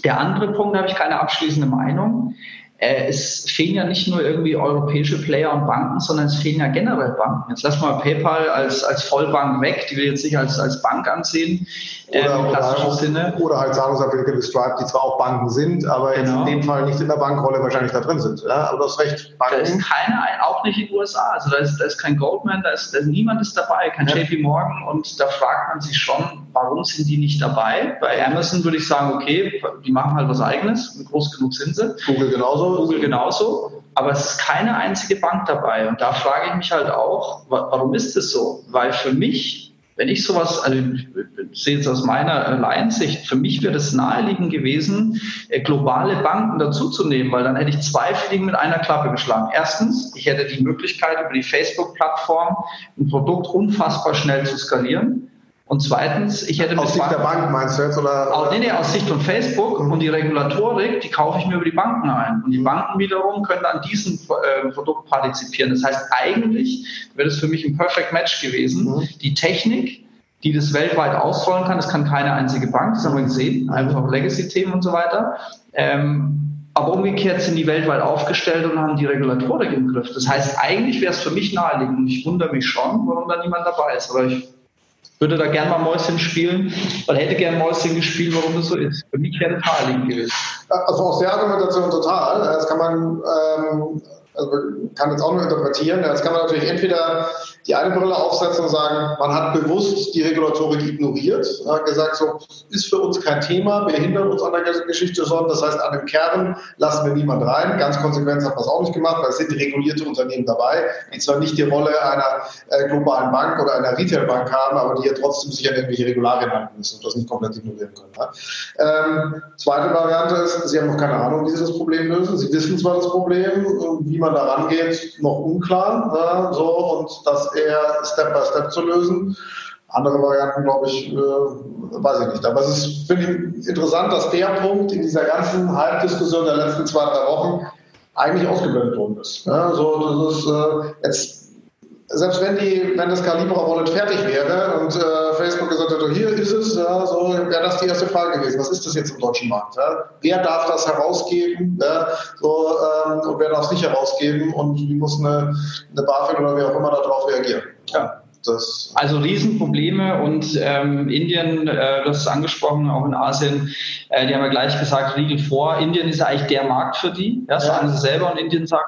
Der andere Punkt, da habe ich keine abschließende Meinung äh, es fehlen ja nicht nur irgendwie europäische Player und Banken, sondern es fehlen ja generell Banken. Jetzt lass mal PayPal als, als Vollbank weg, die wir jetzt nicht als, als Bank ansehen. Oder, äh, oder, Sinne. oder halt Zahlungsabwicklung wie Stripe, die zwar auch Banken sind, aber genau. in dem Fall nicht in der Bankrolle wahrscheinlich da drin sind. Ja, aber du hast recht. Banken. Da ist keiner, auch nicht in den USA. Also da ist, da ist kein Goldman, da ist, da ist niemand ist dabei, kein ja. JP Morgan und da fragt man sich schon, warum sind die nicht dabei? Bei Amazon würde ich sagen, okay, die machen halt was eigenes, groß genug sind sie. Google genauso. Google genauso. Aber es ist keine einzige Bank dabei. Und da frage ich mich halt auch, warum ist es so? Weil für mich wenn ich sowas, also ich sehe es aus meiner Laiensicht, für mich wäre es naheliegend gewesen, äh, globale Banken dazuzunehmen, weil dann hätte ich zwei Fliegen mit einer Klappe geschlagen. Erstens, ich hätte die Möglichkeit, über die Facebook-Plattform ein Produkt unfassbar schnell zu skalieren. Und zweitens, ich hätte aus Sicht der Bank meinst du jetzt oder? Auch, nee, nee, aus Sicht von Facebook mhm. und die Regulatorik, die kaufe ich mir über die Banken ein. Und die Banken wiederum können an diesem äh, Produkt partizipieren. Das heißt, eigentlich wäre das für mich ein Perfect Match gewesen. Mhm. Die Technik, die das weltweit ausrollen kann, das kann keine einzige Bank, das haben wir gesehen, einfach Legacy-Themen und so weiter. Ähm, aber umgekehrt sind die weltweit aufgestellt und haben die Regulatorik im Griff. Das heißt, eigentlich wäre es für mich naheliegend und ich wundere mich schon, warum da niemand dabei ist. Aber ich würde da gerne mal Mäuschen spielen, weil hätte gerne Mäuschen gespielt, warum das so ist. Für mich wäre das naheliegend gewesen. Also aus der Argumentation total. Das kann man ähm, also kann jetzt auch nur interpretieren. Jetzt kann man natürlich entweder die eine Brille aufsetzen und sagen, man hat bewusst die Regulatorik ignoriert, gesagt, so ist für uns kein Thema, wir hindern uns an der Geschichte schon. Das heißt, an dem Kern lassen wir niemand rein. Ganz konsequent hat man es auch nicht gemacht, weil es sind regulierte Unternehmen dabei, die zwar nicht die Rolle einer äh, globalen Bank oder einer Retailbank haben, aber die ja trotzdem sich an irgendwelche Regularien halten müssen und das nicht komplett ignorieren können. Ähm, zweite Variante ist, Sie haben noch keine Ahnung, wie Sie das Problem lösen. Sie wissen zwar das Problem, wie man da rangeht, noch unklar. Ja, so, und das eher Step by Step zu lösen. Andere Varianten, glaube ich, äh, weiß ich nicht. Aber es ist, finde ich, interessant, dass der Punkt in dieser ganzen Halbdiskussion der letzten zwei, drei Wochen eigentlich ausgeblendet worden ist. Ja, so, das ist äh, jetzt selbst wenn die, wenn das Calibra Wallet fertig wäre und äh, Facebook gesagt hätte, hier ist es, ja, so wäre das die erste Frage gewesen. Was ist das jetzt im deutschen Markt? Ja? Wer darf das herausgeben? Ja? So, ähm, und wer darf es nicht herausgeben? Und wie muss eine, eine BaFin oder wer auch immer darauf reagieren? Ja. Das also Riesenprobleme und ähm, Indien, äh, das ist angesprochen, auch in Asien, äh, die haben ja gleich gesagt, Riegel vor. Indien ist ja eigentlich der Markt für die, ja, sagen sie selber und Indien sagt,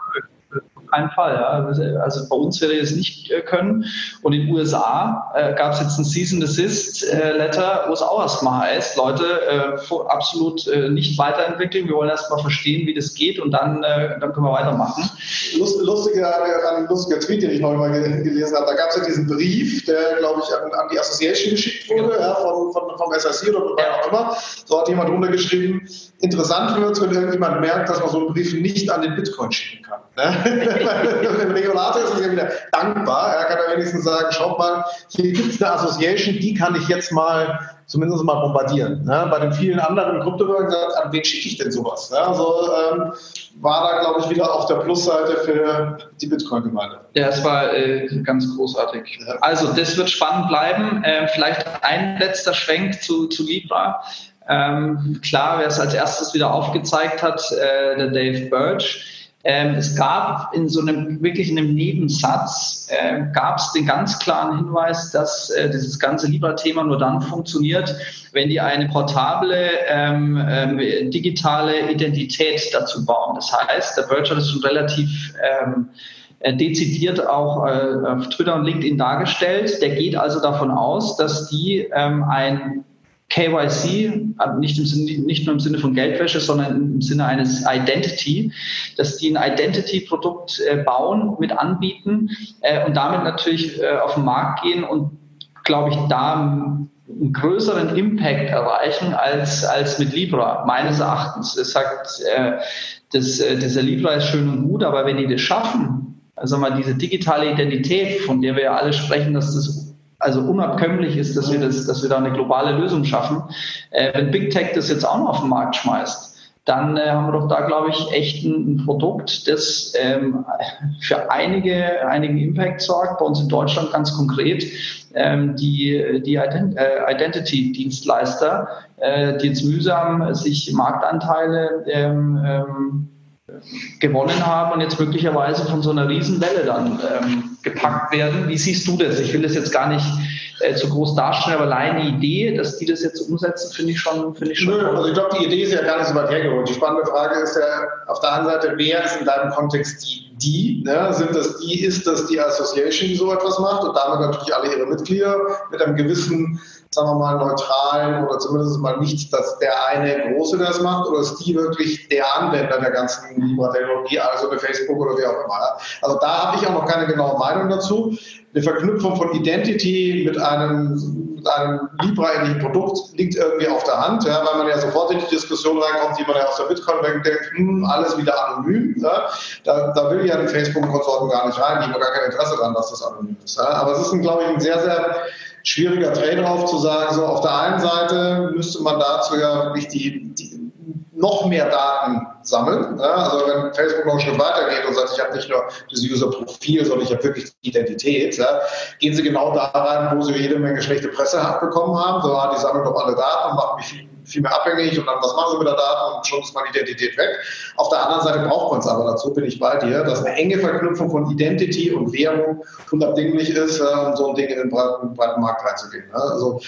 keinen Fall. Ja. Also bei uns werde ich es nicht äh, können. Und in den USA äh, gab es jetzt ein Cease and Desist äh, Letter, wo es auch erstmal heißt, Leute, äh, absolut äh, nicht weiterentwickeln. Wir wollen erstmal verstehen, wie das geht und dann, äh, dann können wir weitermachen. Lust, lustiger, ein lustiger Tweet, den ich noch mal gelesen habe. Da gab es ja diesen Brief, der, glaube ich, an, an, die Association geschickt wurde, genau. ja, von, von, vom SRC oder von ja. auch immer. So hat jemand runtergeschrieben, interessant wird, wenn irgendjemand merkt, dass man so einen Brief nicht an den Bitcoin schicken kann. Ne? Dem Regulator ist es ja wieder dankbar. Er kann ja wenigstens sagen, schaut mal, hier gibt es eine Association, die kann ich jetzt mal zumindest mal bombardieren. Ne? Bei den vielen anderen Kryptowährungen an wen schicke ich denn sowas? Ne? Also ähm, war da, glaube ich, wieder auf der Plusseite für die Bitcoin-Gemeinde. Ja, es war äh, ganz großartig. Also das wird spannend bleiben. Ähm, vielleicht ein letzter Schwenk zu, zu Libra. Ähm, klar, wer es als erstes wieder aufgezeigt hat, äh, der Dave Birch ähm, es gab in so einem, wirklich in einem Nebensatz, äh, gab es den ganz klaren Hinweis, dass äh, dieses ganze Libra-Thema nur dann funktioniert, wenn die eine portable ähm, äh, digitale Identität dazu bauen. Das heißt, der Birch hat es schon relativ ähm, äh, dezidiert auch äh, auf Twitter und LinkedIn dargestellt. Der geht also davon aus, dass die ähm, ein KYC, nicht, im Sinne, nicht nur im Sinne von Geldwäsche, sondern im Sinne eines Identity, dass die ein Identity-Produkt äh, bauen, mit anbieten äh, und damit natürlich äh, auf den Markt gehen und, glaube ich, da einen größeren Impact erreichen als, als mit Libra, meines Erachtens. Es sagt, das, dieser Libra ist schön und gut, aber wenn die das schaffen, also mal diese digitale Identität, von der wir ja alle sprechen, dass das also unabkömmlich ist, dass wir, das, dass wir da eine globale Lösung schaffen. Äh, wenn Big Tech das jetzt auch noch auf den Markt schmeißt, dann äh, haben wir doch da, glaube ich, echt ein, ein Produkt, das ähm, für einige, einigen Impact sorgt, bei uns in Deutschland ganz konkret. Ähm, die die Ident äh, Identity-Dienstleister, äh, die jetzt mühsam sich Marktanteile ähm, ähm, gewonnen haben und jetzt möglicherweise von so einer Riesenwelle dann ähm, gepackt werden. Wie siehst du das? Ich will das jetzt gar nicht äh, zu groß darstellen, aber allein die Idee, dass die das jetzt umsetzen, finde ich schon, finde ich schon. Nö, also ich glaube, die Idee ist ja gar nicht so weit hergeholt. Die spannende Frage ist ja auf der einen Seite, wer ist in deinem Kontext die die? Ne? Sind das die, ist das die Association, die so etwas macht und damit natürlich alle ihre Mitglieder mit einem gewissen sagen wir mal, neutralen oder zumindest mal nicht, dass der eine Große das macht oder ist die wirklich der Anwender der ganzen Libra-Technologie, also bei Facebook oder wie auch immer. Also da habe ich auch noch keine genaue Meinung dazu. Eine Verknüpfung von Identity mit einem, mit einem Libra-ähnlichen Produkt liegt irgendwie auf der Hand, ja, weil man ja sofort in die Diskussion reinkommt, die man ja aus der Bitcoin denkt, hm, alles wieder anonym. Ja. Da, da will ja ein Facebook-Konsorten gar nicht rein, die haben gar kein Interesse daran, dass das anonym ist. Ja. Aber es ist, glaube ich, ein sehr, sehr schwieriger Trade-off zu sagen, so auf der einen Seite müsste man dazu ja wirklich die, die noch mehr Daten sammeln. Ja, also wenn Facebook noch schon weitergeht und sagt, ich habe nicht nur das User-Profil, sondern ich habe wirklich die Identität, ja, gehen sie genau da rein, wo sie jede Menge schlechte Presse bekommen haben. So, ah, die sammeln doch alle Daten und machen mich viel, viel mehr abhängig und dann, was machen sie mit der Daten und schon ist meine Identität weg. Auf der anderen Seite braucht man es aber, dazu bin ich bei dir, dass eine enge Verknüpfung von Identity und Währung unabdinglich ist, äh, um so ein Ding in den breiten, breiten Markt reinzugehen. Ne? Also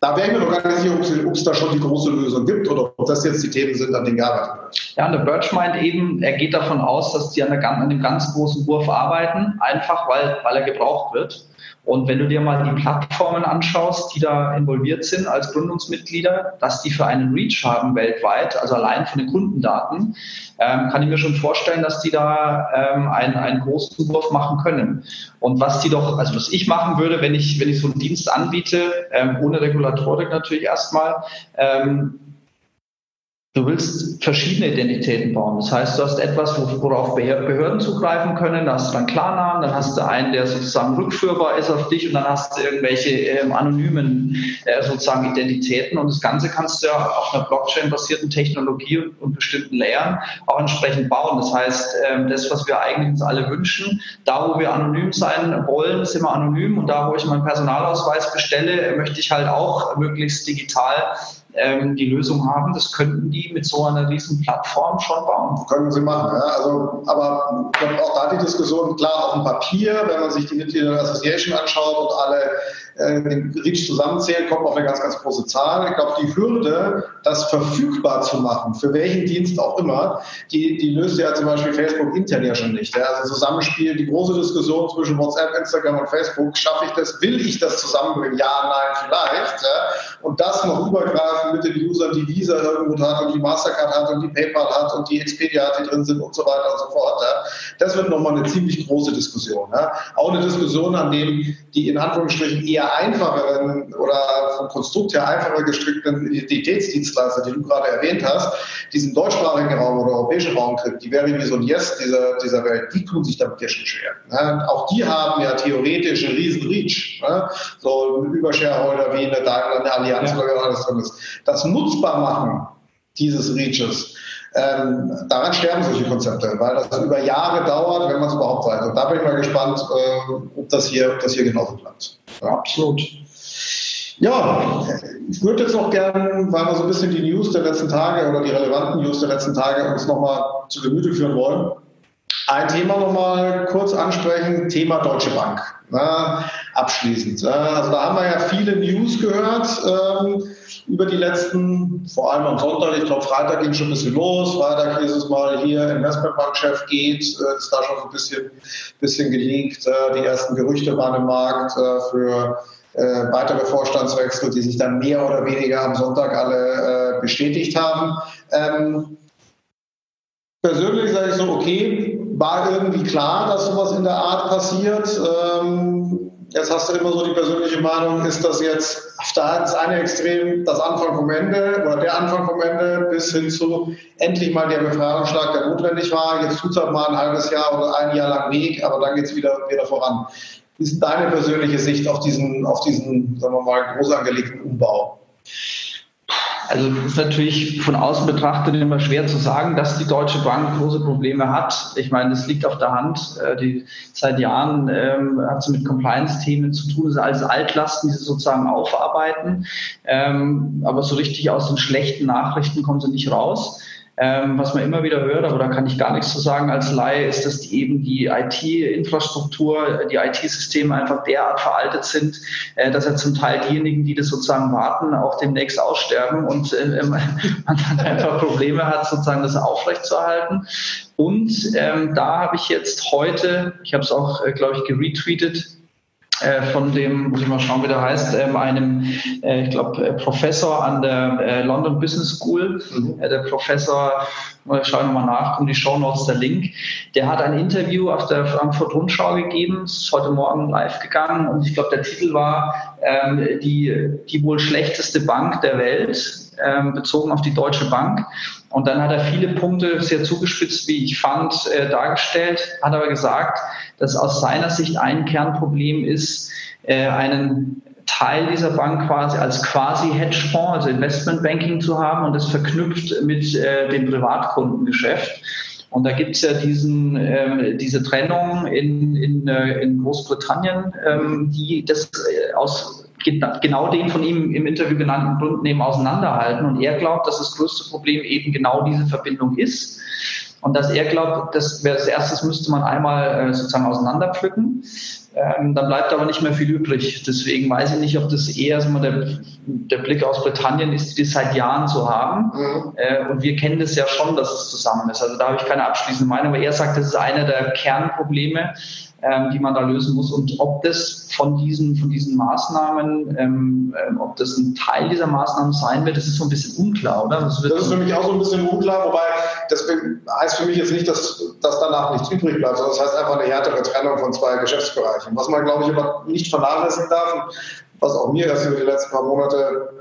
da wäre ich mir noch gar nicht sicher, ob es da schon die große Lösung gibt oder ob das jetzt die Themen sind, an denen gearbeitet wird. Ja, und der Birch meint eben, er geht davon aus, dass die an, der, an einem ganz großen Wurf arbeiten, einfach weil, weil er gebraucht wird. Und wenn du dir mal die Plattformen anschaust, die da involviert sind als Gründungsmitglieder, dass die für einen Reach haben weltweit, also allein von den Kundendaten, ähm, kann ich mir schon vorstellen, dass die da ähm, einen, einen großen Wurf machen können. Und was die doch, also was ich machen würde, wenn ich, wenn ich so einen Dienst anbiete, ähm, ohne Regulatorik natürlich erstmal, ähm, Du willst verschiedene Identitäten bauen. Das heißt, du hast etwas, worauf Behörden zugreifen können. Da hast du dann Klarnamen, dann hast du einen, der sozusagen rückführbar ist auf dich und dann hast du irgendwelche ähm, anonymen äh, sozusagen Identitäten. Und das Ganze kannst du ja auf einer Blockchain-basierten Technologie und, bestimmten Layern auch entsprechend bauen. Das heißt, ähm, das, was wir eigentlich uns alle wünschen, da, wo wir anonym sein wollen, sind wir anonym und da, wo ich meinen Personalausweis bestelle, möchte ich halt auch möglichst digital ähm, die Lösung haben. Das könnten die mit so einer riesen Plattform schon bauen. Können sie machen. Ja. Also, aber auch da die Diskussion, klar, auf dem Papier, wenn man sich die Mitglieder der Association anschaut und alle äh, den Reach zusammenzählt, kommt auf eine ganz, ganz große Zahl. Ich glaube, die Hürde, das verfügbar zu machen, für welchen Dienst auch immer, die, die löst ja zum Beispiel Facebook intern ja schon nicht. Ja. Also Zusammenspiel, die große Diskussion zwischen WhatsApp, Instagram und Facebook, schaffe ich das, will ich das zusammenbringen? Ja, nein, vielleicht. Ja. Und das noch übergreifen mit den Usern, die Visa irgendwo hat und die Mastercard hat und die PayPal hat und die Expedia hat, die drin sind und so weiter und so fort. Ja. Das wird nochmal eine ziemlich große Diskussion. Ja. Auch eine Diskussion, an dem die in Anführungsstrichen eher einfacheren oder vom Konstrukt her einfacher gestrickten Identitätsdienstleister, die du gerade erwähnt hast, diesen deutschsprachigen Raum oder europäischen Raum kriegt, die wäre wie so ein Yes dieser, dieser Welt, die tun sich damit ja schon schwer. Ne? Auch die haben ja theoretisch einen riesen Reach. Ne? So Übershareholder wie eine Daimler, eine Allianz ja. oder alles drin ist. Das nutzbar machen dieses Reaches, ähm, daran sterben solche Konzepte, weil das über Jahre dauert, wenn man es überhaupt weiß. Und da bin ich mal gespannt, äh, ob, das hier, ob das hier genauso bleibt. Ja, absolut. Ja, ich würde jetzt noch gerne, weil wir so ein bisschen die News der letzten Tage oder die relevanten News der letzten Tage uns nochmal zu Gemüte führen wollen, ein Thema nochmal kurz ansprechen, Thema Deutsche Bank. Na, abschließend. Also da haben wir ja viele News gehört ähm, über die letzten, vor allem am Sonntag, ich glaube Freitag ging schon ein bisschen los, Freitag hieß es mal hier, Investmentbankchef geht, äh, ist da schon ein bisschen, bisschen geleakt. Äh, die ersten Gerüchte waren im Markt äh, für äh, weitere Vorstandswechsel, die sich dann mehr oder weniger am Sonntag alle äh, bestätigt haben. Ähm, persönlich sage ich so, okay, war irgendwie klar, dass sowas in der Art passiert. Ähm, jetzt hast du immer so die persönliche Meinung, ist das jetzt auf der das eine Extrem das Anfang vom Ende oder der Anfang vom Ende bis hin zu endlich mal der Befreiungsschlag, der notwendig war. Jetzt tut es halt mal ein halbes Jahr oder ein Jahr lang Weg, aber dann geht es wieder, wieder voran. Wie ist deine persönliche Sicht auf diesen, auf diesen, sagen wir mal, groß angelegten Umbau? Also es ist natürlich von außen betrachtet immer schwer zu sagen, dass die Deutsche Bank große Probleme hat. Ich meine, das liegt auf der Hand. Äh, die, seit Jahren ähm, hat sie mit Compliance-Themen zu tun. Das sind alles Altlasten, die sie sozusagen aufarbeiten. Ähm, aber so richtig aus den schlechten Nachrichten kommen sie nicht raus. Ähm, was man immer wieder hört, aber da kann ich gar nichts zu sagen als Laie, ist, dass die eben die IT-Infrastruktur, die IT-Systeme einfach derart veraltet sind, äh, dass ja zum Teil diejenigen, die das sozusagen warten, auch demnächst aussterben und äh, man dann einfach Probleme hat, sozusagen das aufrechtzuerhalten. Und ähm, da habe ich jetzt heute, ich habe es auch, äh, glaube ich, geretweetet, von dem, muss ich mal schauen, wie der heißt, ähm, einem, äh, ich glaube, äh, Professor an der London Business School. Mhm. der Professor, ich schaue nochmal nach, kommt die Show Notes, der Link. Der hat ein Interview auf der Frankfurt Rundschau gegeben, ist heute Morgen live gegangen und ich glaube, der Titel war ähm, die, die wohl schlechteste Bank der Welt, ähm, bezogen auf die Deutsche Bank. Und dann hat er viele Punkte sehr zugespitzt, wie ich fand, äh, dargestellt, hat aber gesagt, dass aus seiner Sicht ein Kernproblem ist, äh, einen Teil dieser Bank quasi als quasi Hedgefonds, also Investmentbanking zu haben und das verknüpft mit äh, dem Privatkundengeschäft. Und da gibt es ja diesen, ähm, diese Trennung in, in, äh, in Großbritannien, ähm, die das äh, aus genau den von ihm im Interview genannten Gründen eben auseinanderhalten. Und er glaubt, dass das größte Problem eben genau diese Verbindung ist. Und dass er glaubt, das wäre das erstes müsste man einmal äh, sozusagen auseinanderpflücken. Ähm, dann bleibt aber nicht mehr viel übrig. Deswegen weiß ich nicht, ob das eher so der, der Blick aus Britannien ist, die das seit Jahren zu haben. Mhm. Äh, und wir kennen das ja schon, dass es zusammen ist. Also da habe ich keine abschließende Meinung. Aber er sagt, das ist einer der Kernprobleme die man da lösen muss und ob das von diesen, von diesen Maßnahmen, ähm, ähm, ob das ein Teil dieser Maßnahmen sein wird, das ist so ein bisschen unklar, oder? Das, das ist für mich auch so ein bisschen unklar, wobei das heißt für mich jetzt nicht, dass, dass danach nichts übrig bleibt, sondern das heißt einfach eine härtere Trennung von zwei Geschäftsbereichen. Was man, glaube ich, aber nicht vernachlässigen darf, was auch mir erst über die letzten paar Monate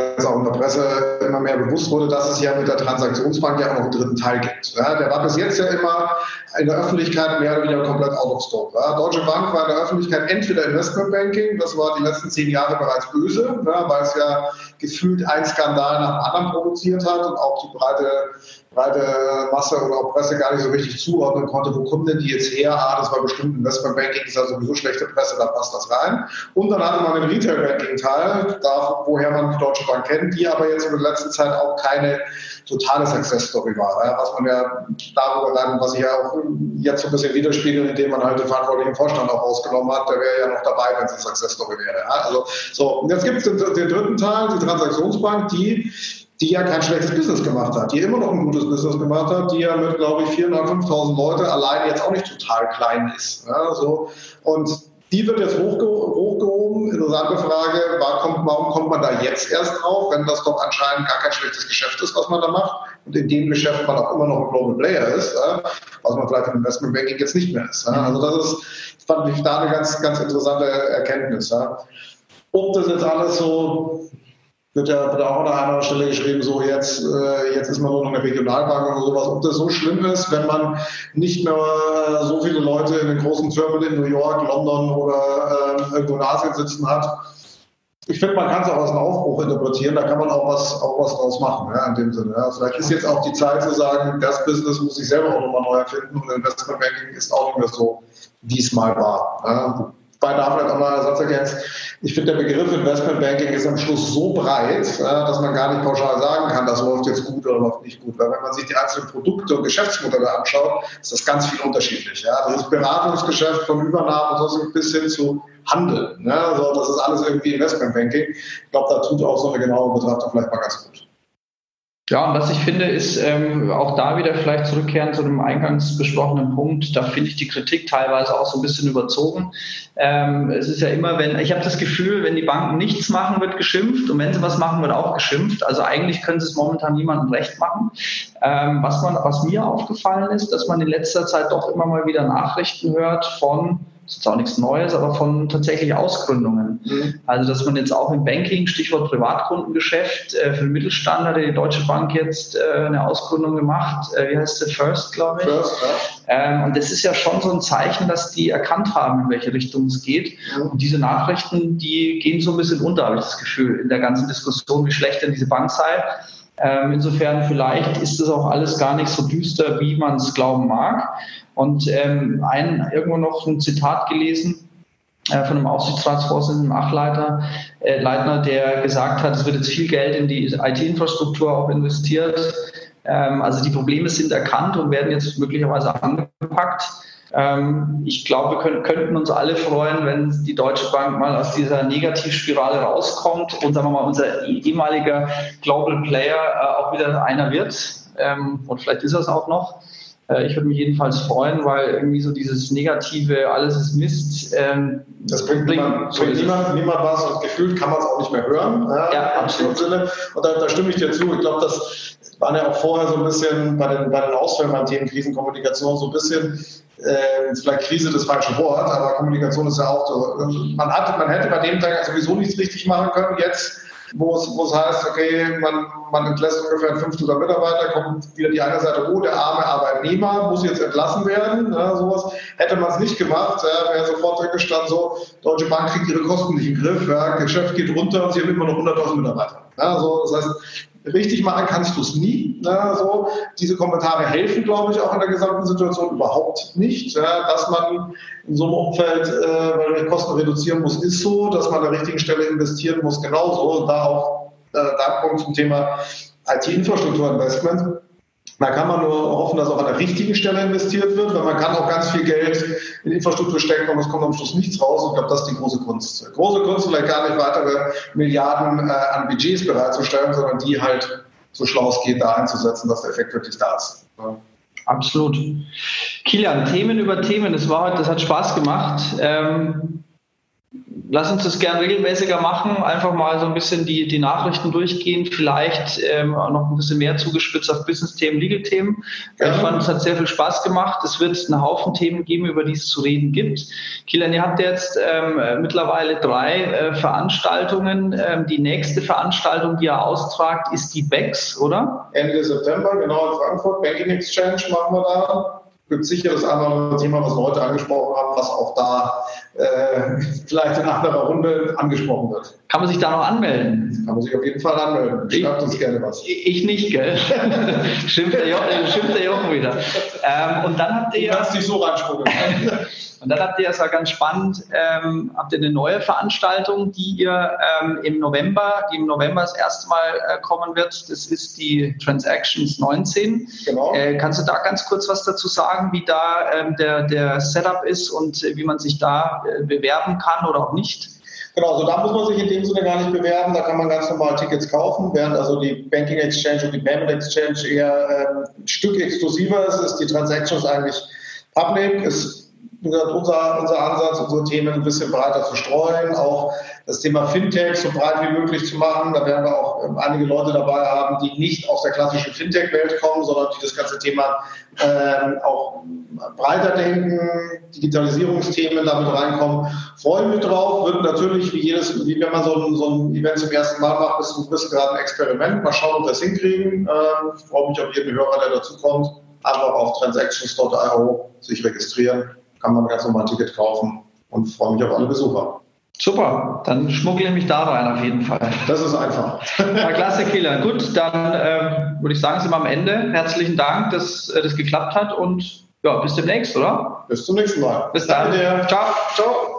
jetzt auch in der Presse immer mehr bewusst wurde, dass es ja mit der Transaktionsbank ja auch noch einen dritten Teil gibt. Ja, der war bis jetzt ja immer in der Öffentlichkeit mehr oder weniger komplett out of scope. Ja, Deutsche Bank war in der Öffentlichkeit entweder Investmentbanking, das war die letzten zehn Jahre bereits böse, ja, weil es ja gefühlt ein Skandal nach dem anderen provoziert hat und auch die breite breite Masse oder auch Presse gar nicht so richtig zuordnen konnte, wo kommen denn die jetzt her? Ah, das war bestimmt Investmentbanking, ist ja sowieso schlechte Presse, da passt das rein. Und dann hatte man den Retail-Banking-Teil, woher man die Deutsche Bank kennt, die aber jetzt in der letzten Zeit auch keine totale Success-Story war. Ja, was man ja darüber dann, was ich ja auch jetzt so ein bisschen widerspiegelt, indem man halt den verantwortlichen Vorstand auch ausgenommen hat, der wäre ja noch dabei, wenn es eine Success-Story wäre. Ja, also, so. Und jetzt gibt es den, den dritten Teil, die Transaktionsbank, die die ja kein schlechtes Business gemacht hat, die immer noch ein gutes Business gemacht hat, die ja mit, glaube ich, 4.500, 5.000 Leute allein jetzt auch nicht total klein ist. Ja, so. Und die wird jetzt hochge hochgehoben. Interessante Frage, warum, kommt man da jetzt erst drauf, wenn das doch anscheinend gar kein schlechtes Geschäft ist, was man da macht und in dem Geschäft man auch immer noch ein Global Player ist, was man vielleicht im Investment Banking jetzt nicht mehr ist. Also das ist, fand ich da eine ganz, ganz interessante Erkenntnis. Ob das jetzt alles so wird ja wird auch an einer Stelle geschrieben, so jetzt, äh, jetzt ist man nur noch eine Regionalbank oder sowas. Ob das so schlimm ist, wenn man nicht mehr so viele Leute in den großen Firmen in New York, London oder äh, irgendwo in Asien sitzen hat. Ich finde, man kann es auch als einen Aufbruch interpretieren, da kann man auch was, auch was draus machen, ja, in dem Sinne. Ja. Vielleicht ist jetzt auch die Zeit zu sagen, das Business muss ich selber auch nochmal neu erfinden und Investmentbanking ist auch nicht mehr so, wie es mal war. Ja bei da vielleicht auch noch einen Satz ergänzt. Ich finde, der Begriff Investmentbanking ist am Schluss so breit, dass man gar nicht pauschal sagen kann, das läuft jetzt gut oder läuft nicht gut. Weil wenn man sich die einzelnen Produkte und Geschäftsmodelle anschaut, ist das ganz viel unterschiedlich. Ja? Das ist Beratungsgeschäft von Übernahmen bis hin zu Handel. Ne? Also das ist alles irgendwie Investmentbanking. Ich glaube, da tut auch so eine genaue Betrachtung vielleicht mal ganz gut. Ja, und was ich finde, ist ähm, auch da wieder vielleicht zurückkehren zu dem eingangs besprochenen Punkt, da finde ich die Kritik teilweise auch so ein bisschen überzogen. Ähm, es ist ja immer, wenn, ich habe das Gefühl, wenn die Banken nichts machen, wird geschimpft und wenn sie was machen, wird auch geschimpft. Also eigentlich können sie es momentan niemandem recht machen. Ähm, was, man, was mir aufgefallen ist, dass man in letzter Zeit doch immer mal wieder Nachrichten hört von das ist auch nichts Neues, aber von tatsächlich Ausgründungen. Mhm. Also, dass man jetzt auch im Banking, Stichwort Privatkundengeschäft, äh, für den Mittelstand hat die Deutsche Bank jetzt äh, eine Ausgründung gemacht. Äh, wie heißt sie? First, glaube ich. First, ja. Ähm, und das ist ja schon so ein Zeichen, dass die erkannt haben, in welche Richtung es geht. Mhm. Und diese Nachrichten, die gehen so ein bisschen unter, habe ich das Gefühl, in der ganzen Diskussion, wie schlecht denn diese Bank sei. Ähm, insofern vielleicht ist das auch alles gar nicht so düster, wie man es glauben mag. Und ähm, ein, irgendwo noch ein Zitat gelesen äh, von einem Aufsichtsratsvorsitzenden, Achleiter, äh, Leitner, der gesagt hat, es wird jetzt viel Geld in die IT-Infrastruktur auch investiert. Ähm, also die Probleme sind erkannt und werden jetzt möglicherweise angepackt. Ähm, ich glaube, wir könnten uns alle freuen, wenn die Deutsche Bank mal aus dieser Negativspirale rauskommt und sagen wir mal, unser ehemaliger Global Player äh, auch wieder einer wird. Ähm, und vielleicht ist er es auch noch. Äh, ich würde mich jedenfalls freuen, weil irgendwie so dieses negative, alles ist Mist. Ähm, das bringt, niemand, bringt niemand, niemand was und gefühlt kann man es auch nicht mehr hören. Ja, ja absolut. Sinne. Und da, da, stimme ich dir zu. Ich glaube, das waren ja auch vorher so ein bisschen bei den, bei den Ausfällen beim Themen Krisenkommunikation so ein bisschen äh, vielleicht Krise das falsche Wort, aber Kommunikation ist ja auch so. Man, hat, man hätte bei dem Tag sowieso nichts richtig machen können. Jetzt wo es, heißt, okay, man, man entlässt ungefähr 500 Mitarbeiter, kommt wieder die eine Seite, oh, der arme Arbeitnehmer muss jetzt entlassen werden, ja, sowas. Hätte man es nicht gemacht, ja, wäre sofort gestanden, so, Deutsche Bank kriegt ihre Kosten nicht in den Griff, ja, Geschäft geht runter und sie haben immer noch 100.000 Mitarbeiter. Ja, so, das heißt, richtig machen kannst du es nie. Ja, so. Diese Kommentare helfen, glaube ich, auch in der gesamten Situation überhaupt nicht. Ja, dass man in so einem Umfeld äh, weil Kosten reduzieren muss, ist so. Dass man an der richtigen Stelle investieren muss, genauso. Und da auch äh, da kommt zum Thema IT-Infrastrukturinvestment. Da kann man nur hoffen, dass auch an der richtigen Stelle investiert wird, weil man kann auch ganz viel Geld in Infrastruktur stecken und es kommt am Schluss nichts raus. Ich glaube, das ist die große Kunst. Große Kunst, vielleicht gar nicht weitere Milliarden äh, an Budgets bereitzustellen, sondern die halt so schlau es geht, da einzusetzen, dass der Effekt wirklich da ist. Ja. Absolut. Kilian, Themen über Themen, das war das hat Spaß gemacht. Ähm, lass uns das gern regelmäßiger machen, einfach mal so ein bisschen die, die Nachrichten durchgehen, vielleicht ähm, noch ein bisschen mehr zugespitzt auf Business-Themen, Legal-Themen. Ja. Ich fand, es hat sehr viel Spaß gemacht. Es wird einen Haufen Themen geben, über die es zu reden gibt. Kilian, ihr habt jetzt ähm, mittlerweile drei äh, Veranstaltungen. Ähm, die nächste Veranstaltung, die ihr austragt, ist die BEX, oder? Ende September, genau in Frankfurt. Banking Exchange machen wir da gibt sicher das andere Thema, was wir heute angesprochen haben, was auch da äh, vielleicht in anderer Runde angesprochen wird. Kann man sich da noch anmelden? Kann man sich auf jeden Fall anmelden. Schreibt uns gerne was. Ich nicht, gell? schimpft, der Jochen, schimpft der Jochen wieder. Ähm, und dann habt ihr du kannst dich so reinschmuggeln. Und dann habt ihr, das war ganz spannend, ähm, habt ihr eine neue Veranstaltung, die ihr ähm, im November, die im November das erste Mal äh, kommen wird. Das ist die Transactions 19. Genau. Äh, kannst du da ganz kurz was dazu sagen, wie da ähm, der, der Setup ist und äh, wie man sich da äh, bewerben kann oder auch nicht? Genau, also da muss man sich in dem Sinne gar nicht bewerben, da kann man ganz normal Tickets kaufen, während also die Banking Exchange und die Payment Exchange eher ähm, ein Stück exklusiver ist, ist die Transactions eigentlich public. Unser, unser Ansatz, unsere Themen ein bisschen breiter zu streuen, auch das Thema Fintech so breit wie möglich zu machen. Da werden wir auch ähm, einige Leute dabei haben, die nicht aus der klassischen Fintech-Welt kommen, sondern die das ganze Thema ähm, auch breiter denken, Digitalisierungsthemen damit reinkommen. Freue mich drauf, wird natürlich wie jedes, wie wenn man so ein, so ein Event zum ersten Mal macht, ist ein bisschen gerade ein Experiment. Mal schauen, ob wir das hinkriegen. Ähm, freue mich auf jeden Hörer, der dazu kommt. Einfach auf transactions.io sich registrieren kann man ganz normal ein Ticket kaufen und freue mich auf alle Besucher. Super, dann schmuggle ich mich da rein auf jeden Fall. Das ist einfach. Ja, klasse, Killer. Gut, dann ähm, würde ich sagen, sind wir am Ende. Herzlichen Dank, dass äh, das geklappt hat und ja, bis demnächst, oder? Bis zum nächsten Mal. Bis dann. Ciao. Ciao.